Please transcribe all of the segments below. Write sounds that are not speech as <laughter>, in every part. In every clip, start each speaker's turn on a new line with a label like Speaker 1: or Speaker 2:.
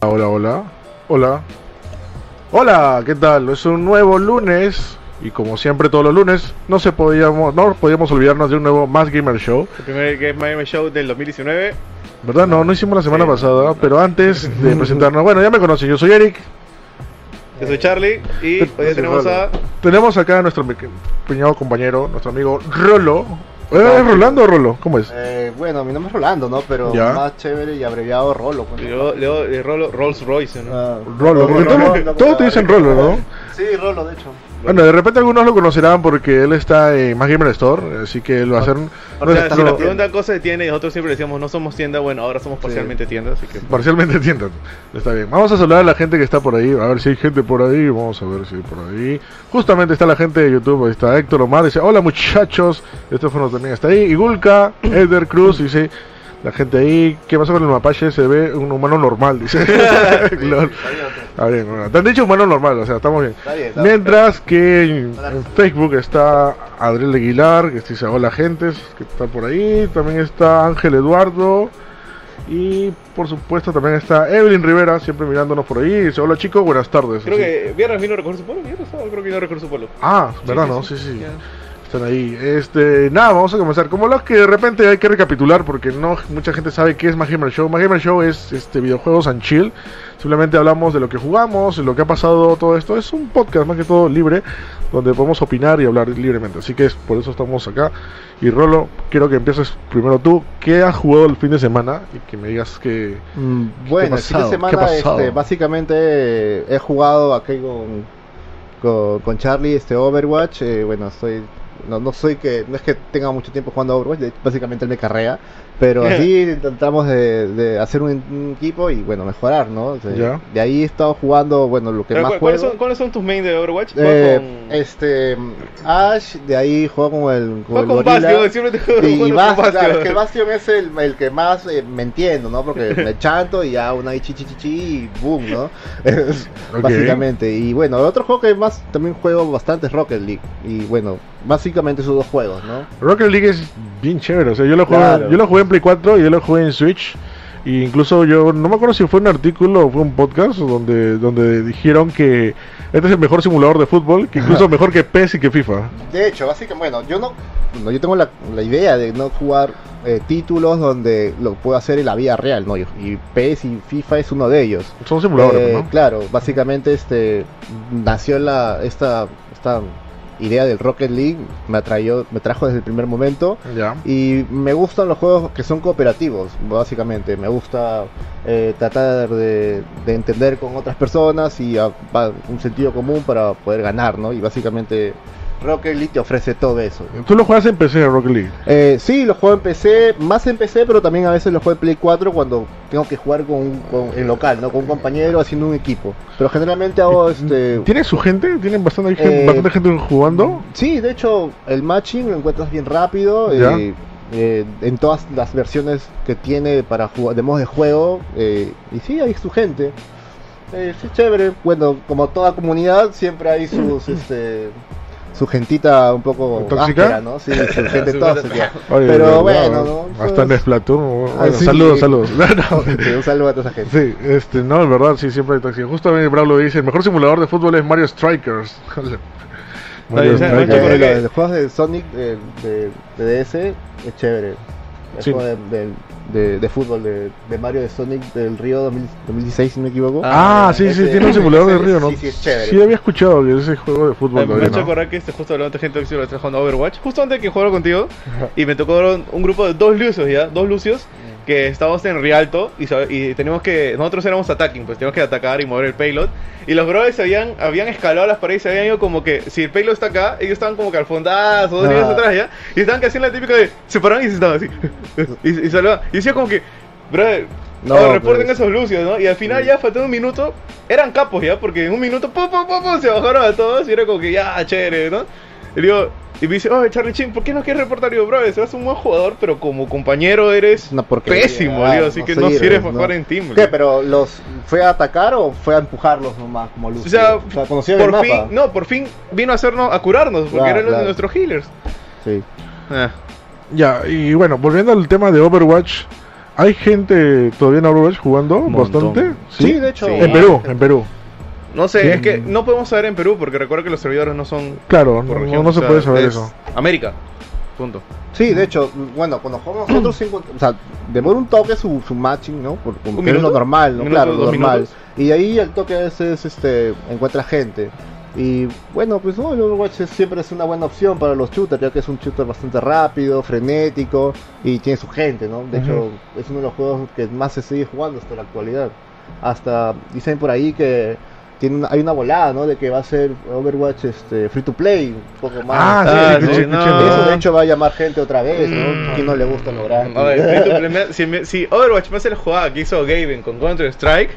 Speaker 1: Hola, hola. Hola. Hola, ¿qué tal? Es un nuevo lunes. Y como siempre todos los lunes, no se podíamos, no podíamos olvidarnos de un nuevo Más Gamer Show.
Speaker 2: El primer Game Gamer Show del 2019.
Speaker 1: ¿Verdad? No, no hicimos la semana
Speaker 2: Sí.
Speaker 1: pasada, pero antes de presentarnos, bueno, ya me conocen, yo soy Eric.
Speaker 2: Yo soy Charlie y hoy tenemos a.
Speaker 1: Tenemos acá a nuestro cuñado compañero, nuestro amigo Rolo. ¿Eh, ¿Es Rolando o Rolo? ¿Cómo es?
Speaker 3: Eh, bueno, mi nombre es Rolando, ¿no? Pero
Speaker 1: Ya.
Speaker 3: más chévere y abreviado Rolo. pues,
Speaker 2: Rolo- Rolls Royce, ¿no?
Speaker 3: Ah,
Speaker 1: Rolo,
Speaker 3: Rolo,
Speaker 1: todos-
Speaker 3: Rolo,
Speaker 1: todos te dicen Rolo, ¿no?
Speaker 3: Sí, Rolo, de hecho.
Speaker 1: Bueno, de repente algunos lo conocerán porque él está en Más Gamer Store, así que él va a ser
Speaker 2: O sea, si nos preguntan cosas de tienda y nosotros siempre decíamos no somos tienda, bueno, ahora somos parcialmente tienda, así que.
Speaker 1: Parcialmente <laughs> entiendan. Está bien. Vamos a saludar a la gente que está por ahí. A ver si hay gente por ahí. Vamos a ver si hay por ahí. Justamente está la gente de YouTube. Ahí está Héctor Omar. Dice: Hola muchachos. Estefano también está ahí. Igulka, Eder Cruz. Dice: La gente ahí. ¿Qué pasó con el mapache? Se ve un humano normal. Dice. <laughs> Está bien, bueno. Te han dicho humano normal. O sea, estamos bien.
Speaker 3: Está bien, está
Speaker 1: Mientras que en, en Facebook está Adriel Aguilar. Que dice: Hola gentes. Que está por ahí. También está Ángel Eduardo. Y por supuesto también está Evelyn Rivera, siempre mirándonos por ahí. Dice, hola chicos, buenas tardes.
Speaker 2: Creo
Speaker 1: Así.
Speaker 2: que viernes vino Recurso Polo, viernes sábado creo que vino Recurso Polo.
Speaker 1: Ah, ¿verdad?
Speaker 2: Sí,
Speaker 1: no,
Speaker 2: sí.
Speaker 1: sí, sí. Están ahí. Este, nada, vamos a comenzar. Como los que de repente hay que recapitular porque no mucha gente sabe qué es Más Gamer Show. Más Gamer Show es este videojuegos and chill. Simplemente hablamos de lo que jugamos, lo que ha pasado, todo esto. Es un podcast más que todo libre, donde podemos opinar y hablar libremente. Así que es por eso estamos acá. Y Rolo, quiero que empieces primero tú. ¿Qué has jugado el fin de semana? Y que me digas que...
Speaker 3: Mm, bueno, el fin de semana este, básicamente eh, he jugado aquí con, con, con Charlie este Overwatch. eh, bueno, soy no, no soy que no es que tenga mucho tiempo jugando a Overwatch, de- básicamente él me carrea, pero <laughs> así intentamos de, de hacer un, un equipo y bueno, mejorar, ¿no? O sea,
Speaker 1: Ya.
Speaker 3: De ahí he estado jugando, bueno, lo que
Speaker 2: Pero,
Speaker 3: más
Speaker 2: ¿cu- ¿cuáles,
Speaker 3: juego.
Speaker 2: son, ¿Cuáles son tus main de Overwatch?
Speaker 3: Eh,
Speaker 2: con-
Speaker 3: este Ash, de ahí juego con el con, el
Speaker 2: con. Bastion, siempre te juego
Speaker 3: Y
Speaker 2: con
Speaker 3: Bastion,
Speaker 2: Bastion.
Speaker 3: claro, es que Bastion es el, el que más eh, me entiendo, ¿no? Porque me <laughs> chanto y ya una y chi chi chi chi y boom, ¿no? <laughs> Es
Speaker 1: Ok.
Speaker 3: Básicamente. Y bueno, el otro juego que más también juego bastante es Rocket League. Y bueno, básicamente esos dos juegos, ¿no?
Speaker 1: Rocket League es bien chévere, o sea, yo lo jugué,
Speaker 3: Claro.
Speaker 1: yo lo jugué en Play 4 y yo lo jugué en Switch. Y incluso yo no me acuerdo si fue un artículo o fue un podcast donde donde dijeron que este es el mejor simulador de fútbol, que incluso mejor que PES y que FIFA.
Speaker 3: De hecho, básicamente, bueno, yo no, no, yo tengo la, la idea de no jugar eh, títulos donde lo puedo hacer en la vida real, ¿no? Y, y PES y FIFA es uno de ellos.
Speaker 1: Son simuladores,
Speaker 3: Eh,
Speaker 1: ¿no?
Speaker 3: Claro, básicamente este nació la esta esta idea del Rocket League, me atrayó, me trajo desde el primer momento y me gustan los juegos que son cooperativos, básicamente. Me gusta eh, tratar de, de entender con otras personas y a- un sentido común para poder ganar, ¿no? Y básicamente Rocket League te ofrece todo eso.
Speaker 1: Tú lo juegas en PC, Rocket League.
Speaker 3: Eh, sí, lo juego en PC, más en PC, pero también a veces lo juego en Play 4 cuando tengo que jugar con, un- con- en local, ¿no? Con un compañero haciendo un equipo. Pero generalmente hago este...
Speaker 1: ¿Tiene su gente? ¿Tienen bastante, gente-
Speaker 3: Eh,
Speaker 1: bastante gente jugando?
Speaker 3: Sí, de hecho, el matching lo encuentras bien rápido. Eh, eh, en todas las versiones que tiene para jugar de modo de juego. eh, y sí, hay su gente. Eh, sí, chévere. Bueno, como toda comunidad, siempre hay sus. <clears throat> este su gentita un poco
Speaker 1: ¿Tóxica?
Speaker 3: áspera, ¿no? Sí, su <laughs> gente tóxica.
Speaker 1: Oye,
Speaker 3: Pero bueno, ¿no?
Speaker 1: Hasta en
Speaker 3: Pues-
Speaker 1: Splatoon. Bueno,
Speaker 3: Ah, sí.
Speaker 1: saludos, saludos. <laughs> No, no.
Speaker 3: Sí, un saludo a toda esa gente.
Speaker 1: Sí, este, no, es verdad, sí, siempre hay tóxica. Justamente Bravo lo dice, el mejor simulador de fútbol es Mario Strikers. <laughs> Mario. Strikers.
Speaker 2: Yo creo
Speaker 3: Eh,
Speaker 2: que-
Speaker 3: Los juegos de Sonic de, de, de DS es chévere. El
Speaker 1: Sí.
Speaker 3: juego de, de, de- de fútbol de, de Mario de Sonic del Río 2000 2016, si no me equivoco.
Speaker 1: Ah,
Speaker 2: Ah,
Speaker 1: sí, sí, tiene un simulador de río, ¿no?
Speaker 3: sí, sí, es chévere.
Speaker 1: Sí, había escuchado que ese juego de fútbol
Speaker 2: me me ha
Speaker 1: todavía,
Speaker 2: hecho acordar que este, justo hablando de gente tóxica lo está jugando Overwatch. Justo antes que jugara contigo. Y me tocó un grupo de dos lucios ya. Dos lucios. Que estábamos en Rialto. Y, y teníamos que. Nosotros éramos attacking. Pues teníamos que atacar y mover el payload. Y los brothers se habían, habían escalado las paredes. Se habían ido como que. Si el payload está acá. Ellos estaban como que al fondazo. Dos niveles atrás ya. Y estaban que hacían la típica de. Se paraban y se estaban así. <laughs> y, y saludaban. Y decía como que. Brother.
Speaker 3: No,
Speaker 2: No, reporten
Speaker 3: pues.
Speaker 2: esos lucios, ¿no? Y al final ya faltando un minuto, eran capos ya, porque en un minuto pum, pum, pum, se bajaron a todos y era como que ya, chévere, ¿no? Y digo, y me dice, oye Charlie Chin, ¿por qué no quieres reportar? Y digo, bro, eres un buen jugador, pero como compañero eres pésimo,
Speaker 3: ah,
Speaker 2: digo, así
Speaker 3: no
Speaker 2: que no
Speaker 3: sirves,
Speaker 2: para
Speaker 3: ¿no?
Speaker 2: jugar en team.
Speaker 3: ¿Qué?
Speaker 2: bro.
Speaker 3: ¿Pero los fue a atacar o fue a empujarlos nomás como luz?
Speaker 2: O sea, por
Speaker 3: mapa.
Speaker 2: fin, no, por fin vino a hacernos, a curarnos, porque
Speaker 3: Claro,
Speaker 2: eran los-
Speaker 3: claro.
Speaker 2: nuestros healers.
Speaker 3: Sí.
Speaker 2: Ah.
Speaker 1: Ya, y bueno, volviendo al tema de Overwatch, ¿Hay gente todavía en Overwatch jugando
Speaker 2: montón.
Speaker 1: bastante?
Speaker 3: Sí, de hecho.
Speaker 2: Sí.
Speaker 1: En Perú, en Perú.
Speaker 2: No sé,
Speaker 1: Sí.
Speaker 2: es que no podemos saber en Perú porque recuerda que los servidores no son
Speaker 1: Claro, no,
Speaker 2: por o
Speaker 1: se
Speaker 2: sea,
Speaker 1: puede saber
Speaker 2: es
Speaker 1: eso.
Speaker 2: América. Punto.
Speaker 3: Sí, de hecho, bueno, cuando jugamos <clears throat> nosotros, encont- o sea, demora un toque su, su matching, ¿no? Por, como
Speaker 2: ¿Un
Speaker 3: que es lo normal, ¿no?
Speaker 2: ¿Un
Speaker 3: Claro, lo normal.
Speaker 2: minutos?
Speaker 3: Y ahí el toque es, es, este, encuentra gente. Y bueno, pues no, el Overwatch es- siempre es una buena opción para los shooters, ya que es un shooter bastante rápido, frenético y tiene su gente, ¿no? De hecho, es uno de los juegos que más se sigue jugando hasta la actualidad. Hasta dicen por ahí que tiene una- hay una volada, ¿no? De que va a ser Overwatch este, free to play, un poco más.
Speaker 1: Ah, sí,
Speaker 2: Ah,
Speaker 1: sí,
Speaker 2: sí, no.
Speaker 3: Eso de hecho va a llamar gente otra vez, ¿no?
Speaker 2: Mm.
Speaker 3: ¿Quién no le gusta lo gratis?
Speaker 2: A ver, free to play, me- si, me- si Overwatch me hace la jugada que hizo Gaben con Counter Strike,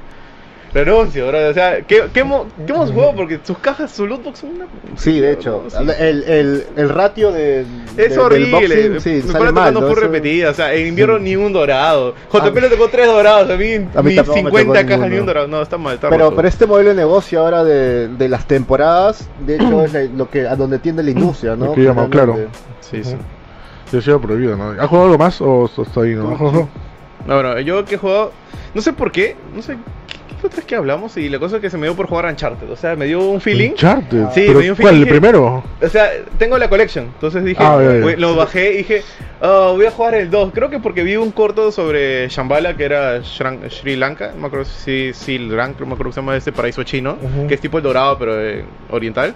Speaker 2: renuncio, bro. O sea, ¿qué, qué, hemos, qué hemos jugado? Porque sus cajas, su lootbox son una.
Speaker 3: Sí, de hecho,
Speaker 2: Sí.
Speaker 3: el, el, el ratio de, de-
Speaker 2: Es
Speaker 3: del
Speaker 2: horrible,
Speaker 3: boxing, sí,
Speaker 2: me
Speaker 3: sale mal, ¿no? Eso-
Speaker 2: repetida, o sea, en invierno
Speaker 3: Sí.
Speaker 2: ni un dorado. JP le tocó tres dorados, a mí,
Speaker 3: A mí
Speaker 2: ni
Speaker 3: tampoco me
Speaker 2: 50
Speaker 3: tocó
Speaker 2: cajas ni un dorado. No, está mal, está
Speaker 3: Pero,
Speaker 2: roto.
Speaker 3: pero este modelo de negocio ahora de, de las temporadas, de hecho es la- lo que a donde tiende la industria, ¿no?
Speaker 1: Que claro.
Speaker 2: Sí, sí.
Speaker 1: Yo sido prohibido, ¿no? ¿Ha jugado algo más o o está ahí, no?
Speaker 2: No, bueno, yo que he jugado, no sé por qué, no sé otra vez que hablamos y la cosa es que se me dio por jugar Uncharted, o sea, me dio un feeling.
Speaker 1: Uncharted.
Speaker 2: Sí,
Speaker 1: ¿Pero
Speaker 2: me dio un
Speaker 1: ¿Cuál?
Speaker 2: feeling
Speaker 1: ¿El
Speaker 2: que-
Speaker 1: primero?
Speaker 2: O sea, tengo la collection, entonces dije,
Speaker 1: Ah, ya.
Speaker 2: voy- lo bajé y dije, "Oh, voy a jugar el 2. Creo que porque vi un corto sobre Shambhala, que era Shran- Sri Lanka, no me acuerdo si Sri Lanka, no me acuerdo que se llama este paraíso chino,
Speaker 1: Ujú.
Speaker 2: que es tipo el dorado, pero eh, oriental.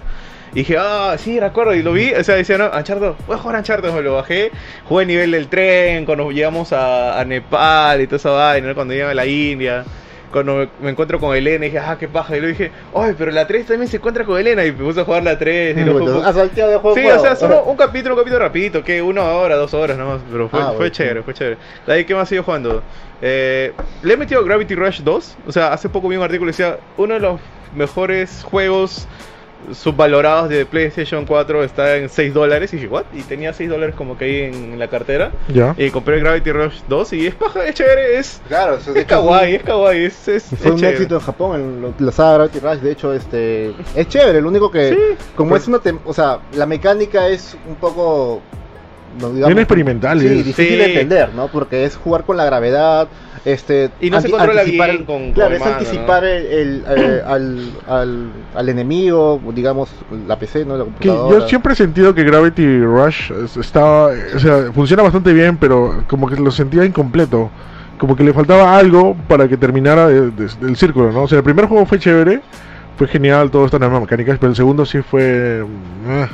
Speaker 2: Y dije, ah, sí, recuerdo, y lo vi, o sea, decía, no, Uncharted, voy a jugar Uncharted, me lo bajé, jugué el nivel del tren, cuando llegamos a, a Nepal y toda esa vaina, cuando llegan a la India, cuando me, encuentro con Elena, y dije, ah, qué paja, y luego dije, ay, pero la 3 también se encuentra con Elena, y me puse a jugar la 3, y luego
Speaker 3: Bueno,
Speaker 2: fue-
Speaker 3: has salteado de juego
Speaker 2: Sí, o sea, solo un capítulo, un capítulo rapidito, que una hora, dos horas nomás, pero fue,
Speaker 3: Ah,
Speaker 2: fue
Speaker 3: bueno.
Speaker 2: chévere, fue chévere. De ahí, ¿qué más sigo jugando? Eh, le he metido Gravity Rush 2, o sea, hace poco vi un artículo que decía, uno de los mejores juegos subvalorados de PlayStation 4 está en 6 dólares, y dije, ¿what? Y tenía 6 dólares como que ahí en la cartera,
Speaker 1: Ya.
Speaker 2: y compré Gravity Rush 2, y es paja, es chévere, es...
Speaker 3: Claro,
Speaker 2: Es
Speaker 3: hecho
Speaker 2: kawaii, es kawaii, es, es,
Speaker 3: Fue
Speaker 2: es
Speaker 3: un
Speaker 2: chévere.
Speaker 3: éxito en Japón, en lo- la saga Gravity Rush, de hecho, este es chévere, lo único que
Speaker 2: Sí.
Speaker 3: como
Speaker 2: Pues-
Speaker 3: es una tem- o sea, la mecánica es un poco no, digamos,
Speaker 1: Bien experimental,
Speaker 3: Sí,
Speaker 1: es.
Speaker 3: difícil
Speaker 2: Sí.
Speaker 3: de entender, ¿no? Porque es jugar con la gravedad, este
Speaker 2: Y no se controla bien con-
Speaker 3: claro,
Speaker 2: con
Speaker 3: es
Speaker 2: mano,
Speaker 3: anticipar
Speaker 2: ¿no?
Speaker 3: el, el, eh, <clears throat> al, al, al enemigo, digamos, la PC, ¿no? La
Speaker 1: Que
Speaker 3: computadora.
Speaker 1: yo siempre he sentido que Gravity Rush es- está, o sea, funciona bastante bien, pero como que lo sentía incompleto. Como que le faltaba algo para que terminara de- de- del círculo, ¿no? O sea, el primer juego fue chévere, fue genial, todo estas nuevas mecánicas, pero el segundo sí fue... eh,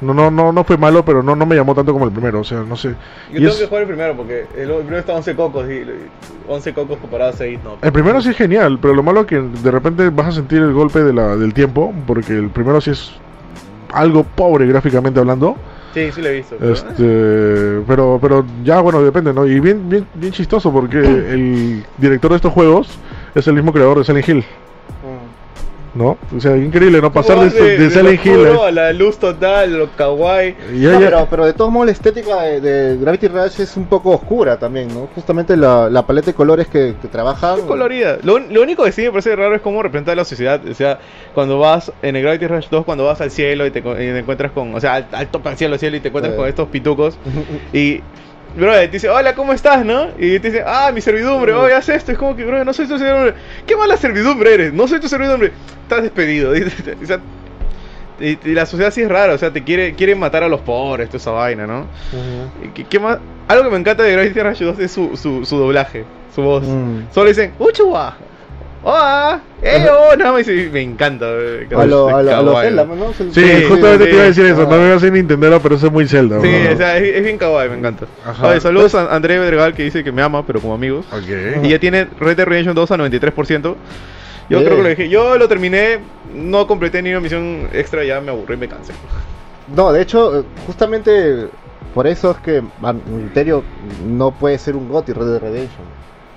Speaker 1: no, no, no, no fue malo, pero no, no me llamó tanto como el primero, o sea, no sé.
Speaker 2: Yo
Speaker 1: Y
Speaker 2: tengo
Speaker 1: es-
Speaker 2: que jugar el primero porque el primero está 11 cocos y 11 cocos comparado a 6 no.
Speaker 1: El primero sí es genial, pero lo malo es que de repente vas a sentir el golpe de la, del tiempo, porque el primero sí es algo pobre gráficamente hablando.
Speaker 2: Sí, sí lo he visto. pero,
Speaker 1: Este, pero, pero ya bueno, depende, ¿no? Y bien, bien, bien chistoso porque <clears throat> el director de estos juegos es el mismo creador de Silent Hill. ¿No? O sea, increíble, ¿no?
Speaker 2: ¿cómo
Speaker 1: Pasar de, de,
Speaker 2: lo
Speaker 1: Silent Hill a-
Speaker 2: a la luz total, lo kawaii.
Speaker 1: y ya-
Speaker 3: No,
Speaker 1: ya-
Speaker 3: pero, pero de todos modos la estética de, de Gravity Rush es un poco oscura también, ¿no? Justamente la, la paleta de colores que, que trabajan.
Speaker 2: Es colorida. Lo, lo único que sí me parece raro es cómo representa la sociedad. O sea, cuando vas en el Gravity Rush 2, cuando vas al cielo y te, co- y te encuentras con. O sea, al, al tope al cielo, al cielo y te encuentras
Speaker 3: Eh.
Speaker 2: con estos pitucos. <laughs> Y. Bro, te dice, hola, ¿cómo estás, no? Y te dice, ah, mi servidumbre, oye, haz esto. Es como que, bro, no soy tu servidumbre. ¿Qué mala servidumbre eres? No soy tu servidumbre. Estás despedido. <laughs> Y, o sea, y- y la sociedad sí es rara, o sea, te quiere, quiere matar a los pobres, toda esa vaina, ¿no?
Speaker 3: Ujú.
Speaker 2: ¿Y ¿Qué, qué más? Algo que me encanta de Gravity Rush 2 es su, su, su doblaje, su voz.
Speaker 3: Mm.
Speaker 2: Solo dicen, ¡Uchuwa! ¡Hola! ¡Eh, oh! No, me, encanta. eh,
Speaker 3: A lo, a lo, a lo. Zelda, ¿no?
Speaker 1: Sí,
Speaker 2: Sí,
Speaker 1: justamente
Speaker 2: sí,
Speaker 1: te iba a decir
Speaker 3: sí.
Speaker 1: eso, no me voy a hacer Nintendo, pero eso es muy Zelda.
Speaker 2: Sí, o sea, es, es bien kawaii, me encanta.
Speaker 1: Ajá.
Speaker 2: Oye, saludos a André Bedregal que dice que me ama, pero como amigos.
Speaker 1: Ok.
Speaker 2: Y ya tiene Red Dead Redemption 2 a 93%. Yo creo que lo dije. Yo lo terminé, no completé ni una misión extra, ya me aburrí y me cansé.
Speaker 3: No, de hecho, eh, justamente por eso es que a mi criterio no puede ser un GOTY Red Dead Redemption.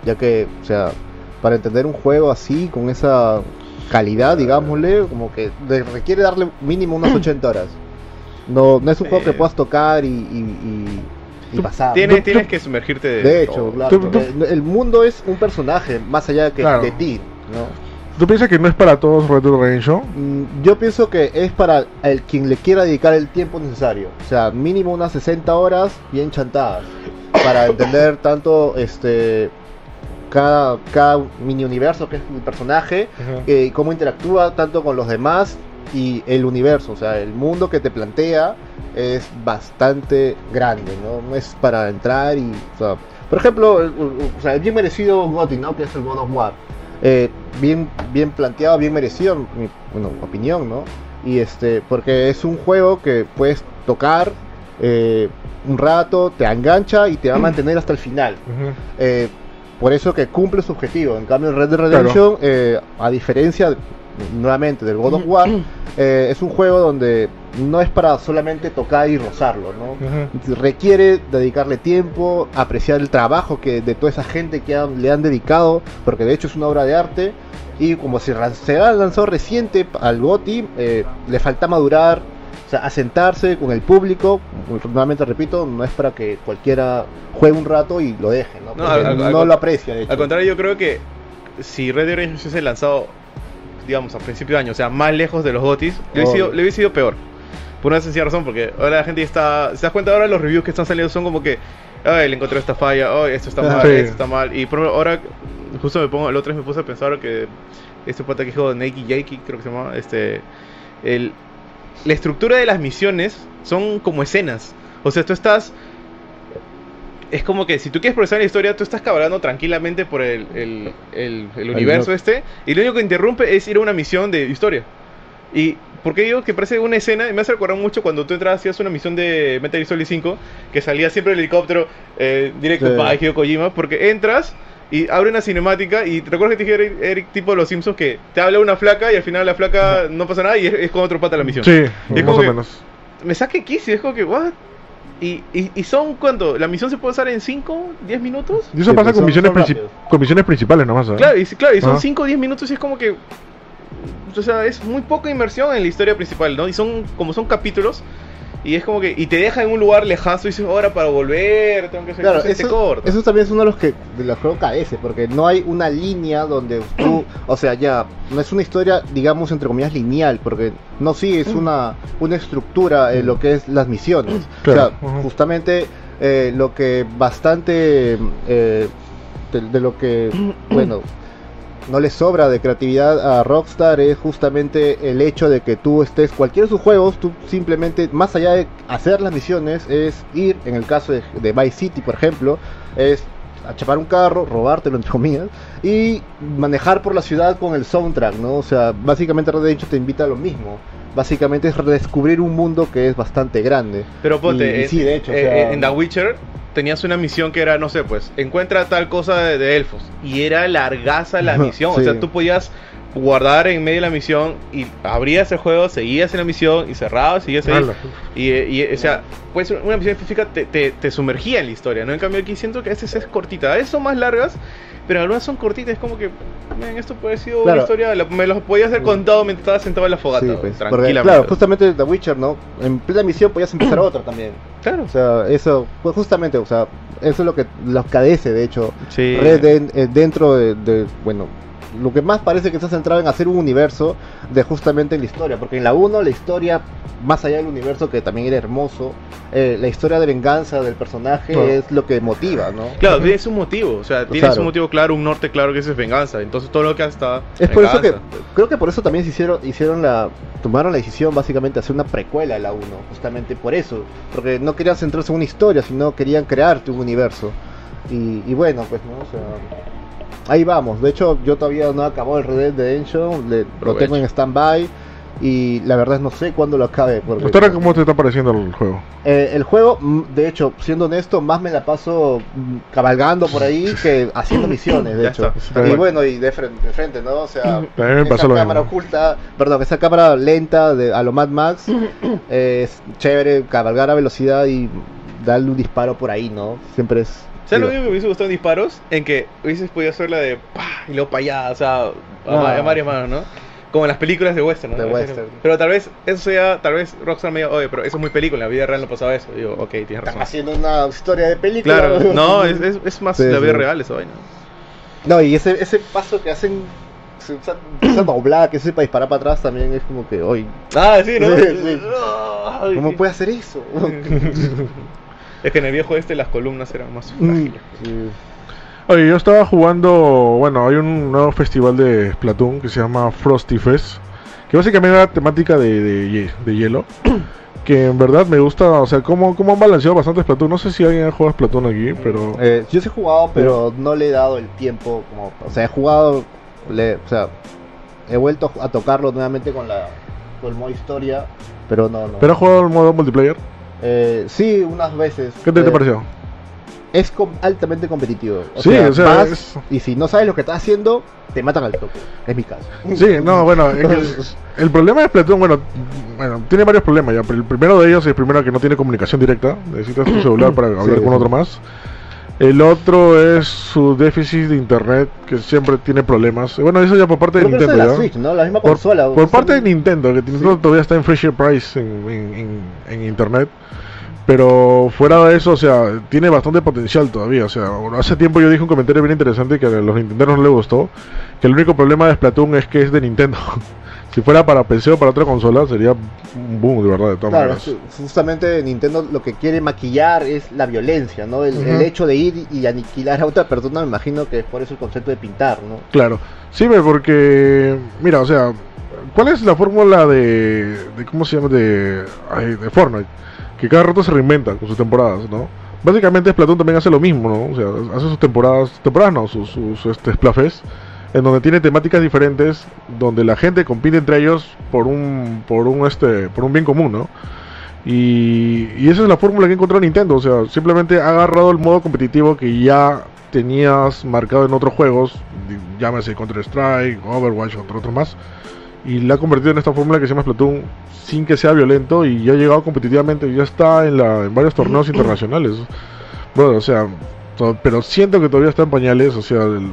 Speaker 3: Ya que, o sea, para entender un juego así, con esa calidad, digámosle, como que de- requiere darle mínimo unas <clears throat> 80 horas. No, no es un juego que
Speaker 2: Eh.
Speaker 3: puedas tocar y, y, y- y pasar.
Speaker 2: Tienes,
Speaker 1: tú-
Speaker 2: tienes
Speaker 1: tú-
Speaker 2: que sumergirte de,
Speaker 3: De hecho,
Speaker 2: todo.
Speaker 3: claro,
Speaker 1: Tú- tú-
Speaker 3: porque el mundo es un personaje más allá de, que,
Speaker 1: Claro.
Speaker 3: de ti, ¿no?
Speaker 1: ¿Tú piensas que no es para todos Red Dead Redemption?
Speaker 3: Mm, Yo pienso que es para el quien le quiera dedicar el tiempo necesario. O sea, mínimo unas 60 horas bien chantadas. para entender tanto este cada, cada mini universo que es el personaje, eh, cómo interactúa tanto con los demás y el universo, o sea, el mundo que te plantea es bastante grande, ¿no? Es para entrar y, o sea, por ejemplo, el, o sea, el bien merecido GOTY, ¿no? Que es el God of War. Eh, bien, bien planteado, bien merecido, mi bueno, opinión, ¿no? Y este, porque es un juego que puedes tocar eh, un rato, te engancha y te va a mantener hasta el final. Eh, por eso que cumple su objetivo. En cambio, Red Dead Redemption, eh, a diferencia, nuevamente, del God of War, eh, es un juego donde no es para solamente tocar y rozarlo, ¿no? Requiere dedicarle tiempo, apreciar el trabajo que de toda esa gente que han- le han dedicado, porque de hecho es una obra de arte. Y como se, se ha lanzado reciente al GOTI, eh, le falta madurar, sea, asentarse con el público. Nuevamente repito, no es para que cualquiera juegue un rato y lo deje, ¿no?
Speaker 2: No, al-
Speaker 3: no
Speaker 2: al
Speaker 3: lo aprecia, de hecho.
Speaker 2: Al contrario, yo creo que si Red Dead Redemption se hubiese lanzado, digamos, a principio de año, o sea, más lejos de los GOTIS, le hubiese sido,
Speaker 3: Obvio.
Speaker 2: le hubiese sido peor. Por una sencilla razón, porque ahora la gente está. ¿Se das cuenta? Ahora los reviews que están saliendo son como que. Ay, le encontré esta falla, ay, esto está <laughs> mal,
Speaker 1: Sí.
Speaker 2: esto está mal. Y por ejemplo, ahora, justo me pongo, el otro día me puse a pensar que este pata que dijo Nike Jakey, creo que se llama, este. El, la estructura de las misiones son como escenas. O sea, tú estás. Es como que si tú quieres progresar en la historia, tú estás cabalgando tranquilamente por el, el, el- el universo
Speaker 3: no-
Speaker 2: este. Y lo único que interrumpe es ir a una misión de historia. Y ¿por qué digo que parece una escena? Me hace recordar mucho cuando tú entrabas y hacías una misión de Metal Gear Solid 5, que salía siempre el helicóptero eh, directo
Speaker 3: Sí.
Speaker 2: para Hideo Kojima, porque entras y abre una cinemática y te recuerdas que te dije Eric, Eric, tipo de los Simpsons que te habla una flaca y al final la flaca no pasa nada y es, es con otro pata la misión.
Speaker 1: Sí,
Speaker 2: Y es
Speaker 1: más
Speaker 2: como
Speaker 1: o
Speaker 2: que-
Speaker 1: menos.
Speaker 2: Me saque quicio, es como que, ¿what? Y, y, y son, ¿cuánto? ¿La misión se puede usar en 5, 10 minutos?
Speaker 1: Y eso
Speaker 3: Sí,
Speaker 1: pasa con
Speaker 3: son-
Speaker 1: misiones,
Speaker 3: son
Speaker 1: princip-
Speaker 3: rápidos.
Speaker 1: con misiones principales nomás. ¿eh?
Speaker 2: Claro, y, claro, y son
Speaker 1: Ajá.
Speaker 2: 5 o 10 minutos y es como que. O sea, es muy poca inversión en la historia principal, ¿no? Y son, como son capítulos, y es como que. Y te deja en un lugar lejano y dices, ahora para volver, tengo que hacer.
Speaker 3: Claro, eso,
Speaker 2: corta.
Speaker 3: eso también es uno de los que de los juegos carece, porque no hay una línea donde tú, o sea, ya, no es una historia, digamos, entre comillas, lineal, porque no sigues una, una estructura en lo que es las misiones.
Speaker 1: Claro,
Speaker 3: O sea, justamente eh, lo que bastante eh, de, de lo que, bueno, no le sobra de creatividad a Rockstar es justamente el hecho de que tú estés, cualquiera de sus juegos, tú simplemente, más allá de hacer las misiones, es ir, en el caso de, de Vice City, por ejemplo, es a chapar un carro, robártelo entre comillas, y manejar por la ciudad con el soundtrack, ¿no? O sea, básicamente Red Dead te invita a lo mismo. Básicamente es redescubrir un mundo que es bastante grande.
Speaker 2: Pero ponte,
Speaker 3: Y-
Speaker 2: en,
Speaker 3: sí, de hecho, o
Speaker 2: eh,
Speaker 3: sea-
Speaker 2: en The Witcher tenías una misión que era, no sé, pues, encuentra tal cosa de, de elfos. Y era largaza la misión. O sea, tú podías guardar en medio de la misión y abrías el juego, seguías en la misión y cerrabas, seguías ahí. Y, y, o sea, pues una misión específica te, te, te sumergía en la historia, ¿no? En cambio aquí siento que a veces es cortita. A veces son más largas, pero algunas son cortitas. Es como que, "Men, esto puede haber sido una historia, la- me lo podías haber contado mientras estaba sentado en la fogata,
Speaker 3: Sí, pues, porque,
Speaker 2: tranquilamente.
Speaker 3: claro, justamente The Witcher, ¿no? En plena misión podías empezar <clears throat> otra también.
Speaker 2: Claro.
Speaker 3: O sea, eso, pues justamente, o sea, eso es lo que los cadece, de hecho,
Speaker 2: Sí.
Speaker 3: Red Dead eh, dentro de, de, bueno, lo que más parece que está centrado en hacer un universo de justamente la historia, porque en la 1 la historia, más allá del universo que también era hermoso, eh, la historia de venganza del personaje
Speaker 1: Claro.
Speaker 3: es lo que motiva, ¿no?
Speaker 2: Claro, tienes un motivo, o sea, tienes
Speaker 3: Claro.
Speaker 2: un motivo claro, un norte claro que es venganza. Entonces todo lo que hasta
Speaker 3: Es por eso que creo que por eso también se hicieron hicieron la tomaron la decisión básicamente de hacer una precuela a la 1, justamente por eso, porque no querían centrarse en una historia, sino querían crearte un universo. Y, y bueno, pues no, o sea, ahí vamos. De hecho, yo todavía no acabó el Red Dead Redemption, le- lo tengo en stand-by y la verdad no sé cuándo lo acabe. Porque,
Speaker 1: ¿Hasta ahora cómo te está pareciendo el juego?
Speaker 3: Eh, el juego, mm, de hecho, siendo honesto, más me la paso mm, cabalgando por ahí <laughs> que haciendo misiones, de hecho.
Speaker 2: está.
Speaker 3: Y bueno, y de frente, de frente ¿no? O sea, <laughs>
Speaker 1: También me
Speaker 3: esa cámara
Speaker 1: mismo.
Speaker 3: oculta, perdón, esa cámara lenta de, a lo Mad Max, eh, es chévere cabalgar a velocidad y darle un disparo por ahí, ¿no? Siempre es...
Speaker 2: ¿Sabes lo único que me hubiese gustado en disparos? En que hubieses podido hacer la de pa y luego para allá, o sea, a,
Speaker 3: Ah.
Speaker 2: a varias manos, ¿no? Como en las películas de western, ¿no?
Speaker 3: De western.
Speaker 2: Pero tal vez eso sea, tal vez Rockstar me diga, oye, pero eso es muy película, en la vida real no pasaba eso. Y digo, ok, tienes
Speaker 3: Están
Speaker 2: razón.
Speaker 3: haciendo una historia de película.
Speaker 2: Claro, no, <laughs> es, es, es más
Speaker 3: Sí,
Speaker 2: la vida
Speaker 3: sí.
Speaker 2: real esa vaina.
Speaker 3: No, y ese, ese paso que hacen, se usa- esa doblada que hace para disparar para atrás también es como que, hoy
Speaker 2: Ah, sí, ¿no?
Speaker 3: Sí, <laughs> ¿Cómo puede hacer eso? <laughs>
Speaker 2: Es que en el viejo este las columnas eran más
Speaker 1: Mm.
Speaker 2: frágiles.
Speaker 3: Sí.
Speaker 1: Oye, yo estaba jugando, bueno, hay un nuevo festival de Splatoon que se llama Frosty Fest, que básicamente era temática de, de, de hielo, <clears throat> que en verdad me gusta, o sea, cómo, cómo han balanceado bastante Splatoon, no sé si alguien ha jugado Splatoon aquí, pero...
Speaker 3: Eh, yo sí he jugado, pero no le he dado el tiempo como, o sea, he jugado, le- o sea, he vuelto a tocarlo nuevamente con la con el modo historia, pero no, no.
Speaker 1: ¿Pero has jugado el modo multiplayer?
Speaker 3: Eh, sí, unas veces.
Speaker 1: ¿Qué te, te
Speaker 3: Eh,
Speaker 1: pareció?
Speaker 3: Es com- altamente competitivo. O
Speaker 1: Sí,
Speaker 3: sea,
Speaker 1: o sea,
Speaker 3: vas
Speaker 1: es-
Speaker 3: y si no sabes lo que estás haciendo, te matan al toque. Es mi caso. <laughs>
Speaker 1: Sí, no, bueno, es que el, <laughs> el problema de Splatoon, bueno, bueno, tiene varios problemas ya, pero el primero de ellos es primero que no tiene comunicación directa, necesitas tu <clears throat> celular para hablar
Speaker 3: Sí,
Speaker 1: con
Speaker 3: sí.
Speaker 1: otro más. El otro es su déficit de internet, que siempre tiene problemas. Bueno, eso ya por parte de
Speaker 3: eso
Speaker 1: Nintendo,
Speaker 3: de la. Switch, ¿no? La misma
Speaker 1: Por,
Speaker 3: consola.
Speaker 1: parte de Nintendo, que Nintendo todavía está en Fisher Price en, en- en- en internet. Pero fuera de eso, o sea, tiene bastante potencial todavía. O sea, hace tiempo yo dije un comentario bien interesante que a los Nintenderos no les gustó. Que el único problema de Splatoon es que es de Nintendo. <laughs> si fuera para PC o para otra consola, sería un boom, de verdad, de todas
Speaker 3: Claro,
Speaker 1: maneras.
Speaker 3: ju- justamente Nintendo lo que quiere maquillar es la violencia, ¿no? El, el
Speaker 1: Ujú.
Speaker 3: hecho de ir y aniquilar a otra persona, me imagino que es por eso el concepto de pintar, ¿no?
Speaker 1: Claro. Sí, porque, mira, o sea, ¿cuál es la fórmula de, de cómo se llama, de, ay, de Fortnite? Que cada rato se reinventa con sus temporadas, ¿no? Básicamente Splatoon también hace lo mismo, ¿no? O sea, hace sus temporadas, temporadas no, sus, sus este, Splatfest, en donde tiene temáticas diferentes, donde la gente compite entre ellos por un, por un, este, por un bien común, ¿no? Y, y esa es la fórmula que encontró Nintendo, o sea, simplemente ha agarrado el modo competitivo que ya tenías marcado en otros juegos, llámese Counter Strike, Overwatch, entre otros más, y la ha convertido en esta fórmula que se llama Splatoon sin que sea violento y ya ha llegado competitivamente, y ya está en, la, en varios torneos <clears throat> internacionales. Bueno, o sea, pero siento que todavía está en pañales, o sea, el-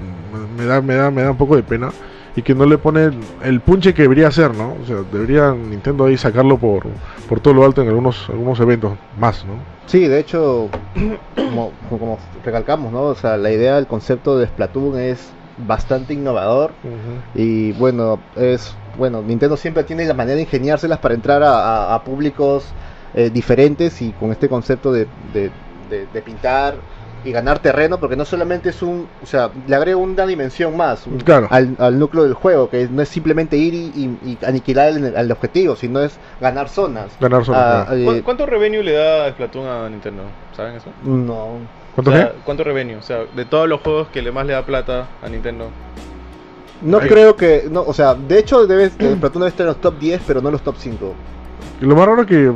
Speaker 1: me da, me da, me da un poco de pena y que no le pone el, el punche que debería hacer, ¿no? O sea, debería Nintendo ahí sacarlo por, por todo lo alto en algunos, algunos eventos más, ¿no?
Speaker 3: Sí, de hecho, <clears throat> como, como recalcamos, ¿no? O sea, la idea del concepto de Splatoon es bastante innovador y bueno, es bueno, Nintendo siempre tiene la manera de ingeniárselas para entrar a, a- a públicos eh, diferentes y con este concepto de, de- de- de pintar y ganar terreno, porque no solamente es un, o sea, le agrega una dimensión más un-
Speaker 1: Claro.
Speaker 3: al, al núcleo del juego, que no es simplemente ir y, y- y aniquilar el, el objetivo, sino es ganar zonas.
Speaker 1: Ganar zonas,
Speaker 3: Ah,
Speaker 1: claro.
Speaker 3: eh,
Speaker 2: ¿Cu- ¿Cuánto revenue le da Splatoon a Nintendo? ¿Saben eso?
Speaker 3: no,
Speaker 1: ¿Cuánto
Speaker 2: O sea,
Speaker 1: qué?
Speaker 2: ¿Cuánto revenue? O sea, de todos los juegos que le más le da plata a Nintendo.
Speaker 3: no
Speaker 1: Ahí.
Speaker 3: creo que, no, o sea, de hecho debe, Splatoon debe estar en los top 10, pero no en los top 5.
Speaker 1: Y lo más raro es que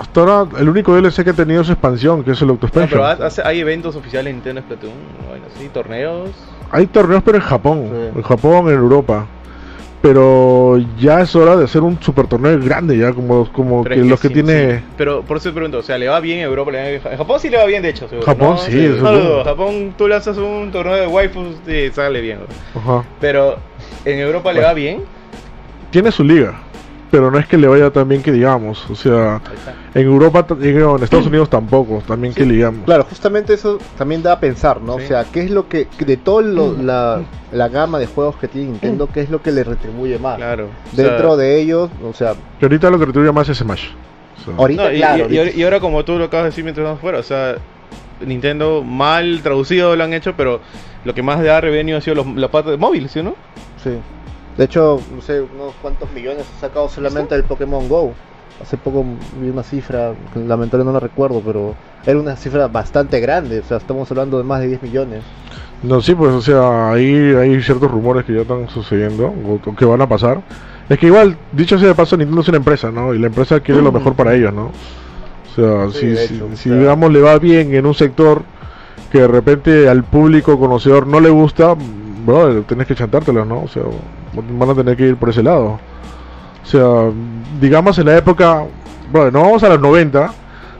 Speaker 1: hasta ahora el único DLC que ha tenido es expansión, que es el
Speaker 2: No,
Speaker 1: Expansion.
Speaker 2: pero hace- hay eventos oficiales de Nintendo en Splatoon, bueno, sí, torneos.
Speaker 1: Hay torneos, pero en Japón.
Speaker 3: Sí.
Speaker 1: En Japón, en Europa. Pero ya es hora de hacer un super torneo grande, ya como, como que los que
Speaker 2: sí,
Speaker 1: tiene.
Speaker 2: sí. Pero por eso te pregunto, o sea, ¿le va bien en Europa? ¿Le va en en Japón sí le va bien, de hecho. seguro,
Speaker 1: Japón
Speaker 2: ¿no?
Speaker 1: sí, eso
Speaker 2: No lo dudo. Japón, tú lanzas un torneo de waifus y sale bien.
Speaker 1: Ajá.
Speaker 2: Pero, ¿en Europa le va bien?
Speaker 1: Tiene su liga. Pero no es que le vaya tan bien que digamos. O sea, en Europa, en Estados Unidos tampoco, también que
Speaker 3: Sí,
Speaker 1: digamos.
Speaker 3: Claro, justamente eso también da a pensar, ¿no?
Speaker 2: Sí.
Speaker 3: O sea, ¿qué es lo que, de toda la, la gama de juegos que tiene Nintendo, qué es lo que le retribuye más?
Speaker 2: Claro. o
Speaker 3: Dentro
Speaker 2: sea,
Speaker 3: de ellos, o sea,
Speaker 1: Que ahorita lo que retribuye más es Smash. O sea,
Speaker 3: ahorita,
Speaker 2: no, y,
Speaker 3: claro.
Speaker 2: y- y
Speaker 3: ahorita-
Speaker 2: ahora- y ahora como tú lo acabas de decir mientras estamos fuera, o sea, Nintendo mal traducido lo han hecho, pero lo que más da revenue ha sido los, la parte de móvil, ¿sí o no?
Speaker 3: sí. De hecho, no sé, unos cuantos millones ha sacado solamente el Pokémon Go. Hace poco vi una cifra, lamentablemente no la recuerdo, pero era una cifra bastante grande. O sea, estamos hablando de más de 10 millones.
Speaker 1: No, sí, pues, o sea, ahí hay ciertos rumores que ya están sucediendo o, que van a pasar. Es que igual, dicho sea de paso, Nintendo es una empresa, ¿no? Y la empresa quiere lo mejor para ellos, ¿no? O sea,
Speaker 3: Sí,
Speaker 1: si, si- si, digamos le va bien en un sector que de repente al público conocedor no le gusta, bro, tenés que chantártelo, ¿no? O sea, van a tener que ir por ese lado. O sea, digamos en la época, bueno, no vamos a los 90,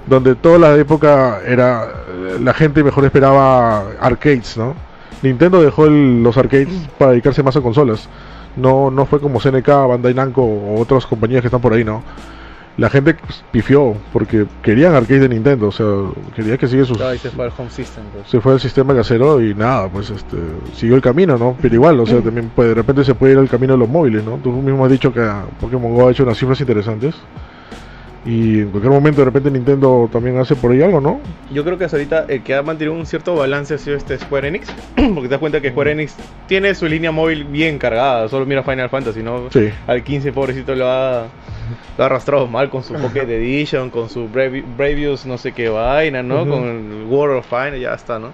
Speaker 1: donde toda la época era, eh, la gente mejor esperaba arcades, ¿no? Nintendo dejó el- los arcades para dedicarse más a consolas. No, no fue como CNK, Bandai Namco o otras compañías que están por ahí, ¿no? La gente pues, pifió porque querían arcades de Nintendo, o sea, quería que siga sus...
Speaker 2: Ahí se fue al home system. pues.
Speaker 1: Se fue al sistema casero y nada, pues este siguió el camino, ¿no? Pero igual, o sea, también puede, de repente se puede ir al camino de los móviles, ¿no? Tú mismo has dicho que ah, Pokémon Go ha hecho unas cifras interesantes. Y en cualquier momento de repente Nintendo también hace por ahí algo, ¿no?
Speaker 2: Yo creo que hasta ahorita el que ha mantenido un cierto balance ha sido este Square Enix. <clears throat> Porque te das cuenta que Square Enix tiene su línea móvil bien cargada. Solo mira Final Fantasy, ¿no?
Speaker 1: Sí.
Speaker 2: Al 15 pobrecito lo ha, lo ha arrastrado mal con su Pocket Edition, con su Brave- Bravious no sé qué vaina, ¿no?
Speaker 1: Ujú.
Speaker 2: Con el World of Fine, ya está, ¿no?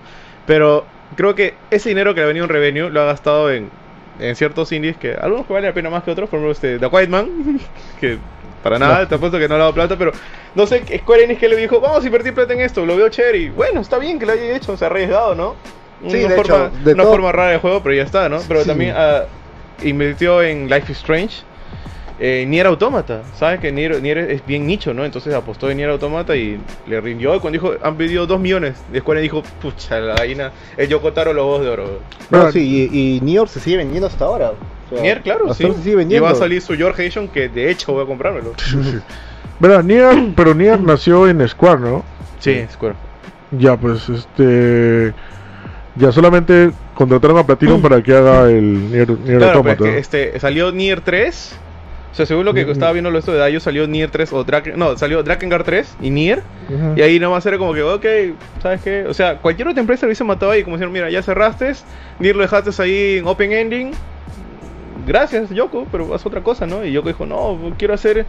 Speaker 2: Pero creo que ese dinero que le ha venido en revenue lo ha gastado en, en ciertos indies que algunos que valen la pena más que otros. Por ejemplo, este, The Quiet Man, <laughs> que para nada, te apuesto que no le ha dado plata, pero no sé, Square Enix que le dijo, vamos a invertir plata en esto, lo veo chévere y bueno, está bien que lo haya hecho, se ha arriesgado, ¿no?
Speaker 3: Sí,
Speaker 2: una
Speaker 3: de
Speaker 2: forma,
Speaker 3: hecho, de
Speaker 2: una
Speaker 3: todo-
Speaker 2: forma rara de juego, pero ya está, ¿no? Pero
Speaker 3: Sí.
Speaker 2: también ah, invirtió en Life is Strange. Eh, Nier Automata, ¿sabes? Que Nier, Nier es bien nicho, ¿no? Entonces apostó en Nier Automata y le rindió. Y cuando dijo, han pedido 2 millones, de Square dijo, pucha, la gallina, el Yokotaro los huevos de oro.
Speaker 3: No,
Speaker 1: Bueno,
Speaker 3: sí, y, y York se sigue vendiendo hasta ahora. Sea,
Speaker 2: Nier, claro, sí.
Speaker 3: ahora se sigue
Speaker 2: Y va a salir su George Edition, que de hecho voy a comprármelo.
Speaker 1: Verdad, Nier, pero Nier nació en Square, ¿no?
Speaker 2: Sí, Square.
Speaker 1: Ya, pues, este... Ya solamente contrataron a Platinum para que haga el Nier, Nier
Speaker 2: Claro, pero es
Speaker 1: Automata.
Speaker 2: que este, salió Nier 3. O sea, según lo que
Speaker 1: Mm.
Speaker 2: estaba viendo lo esto de Dayo, salió Nier 3 o Draken, no, salió Drakengard 3 y Nier.
Speaker 1: Ujú.
Speaker 2: Y ahí nomás era como que, ok, ¿sabes qué? O sea, cualquier otra empresa lo hubiese matado ahí, como decir, mira, ya cerraste, Nier lo dejaste ahí en Open Ending. Gracias, Yoko, pero haz otra cosa, ¿no? Y Yoko dijo, no, quiero hacer.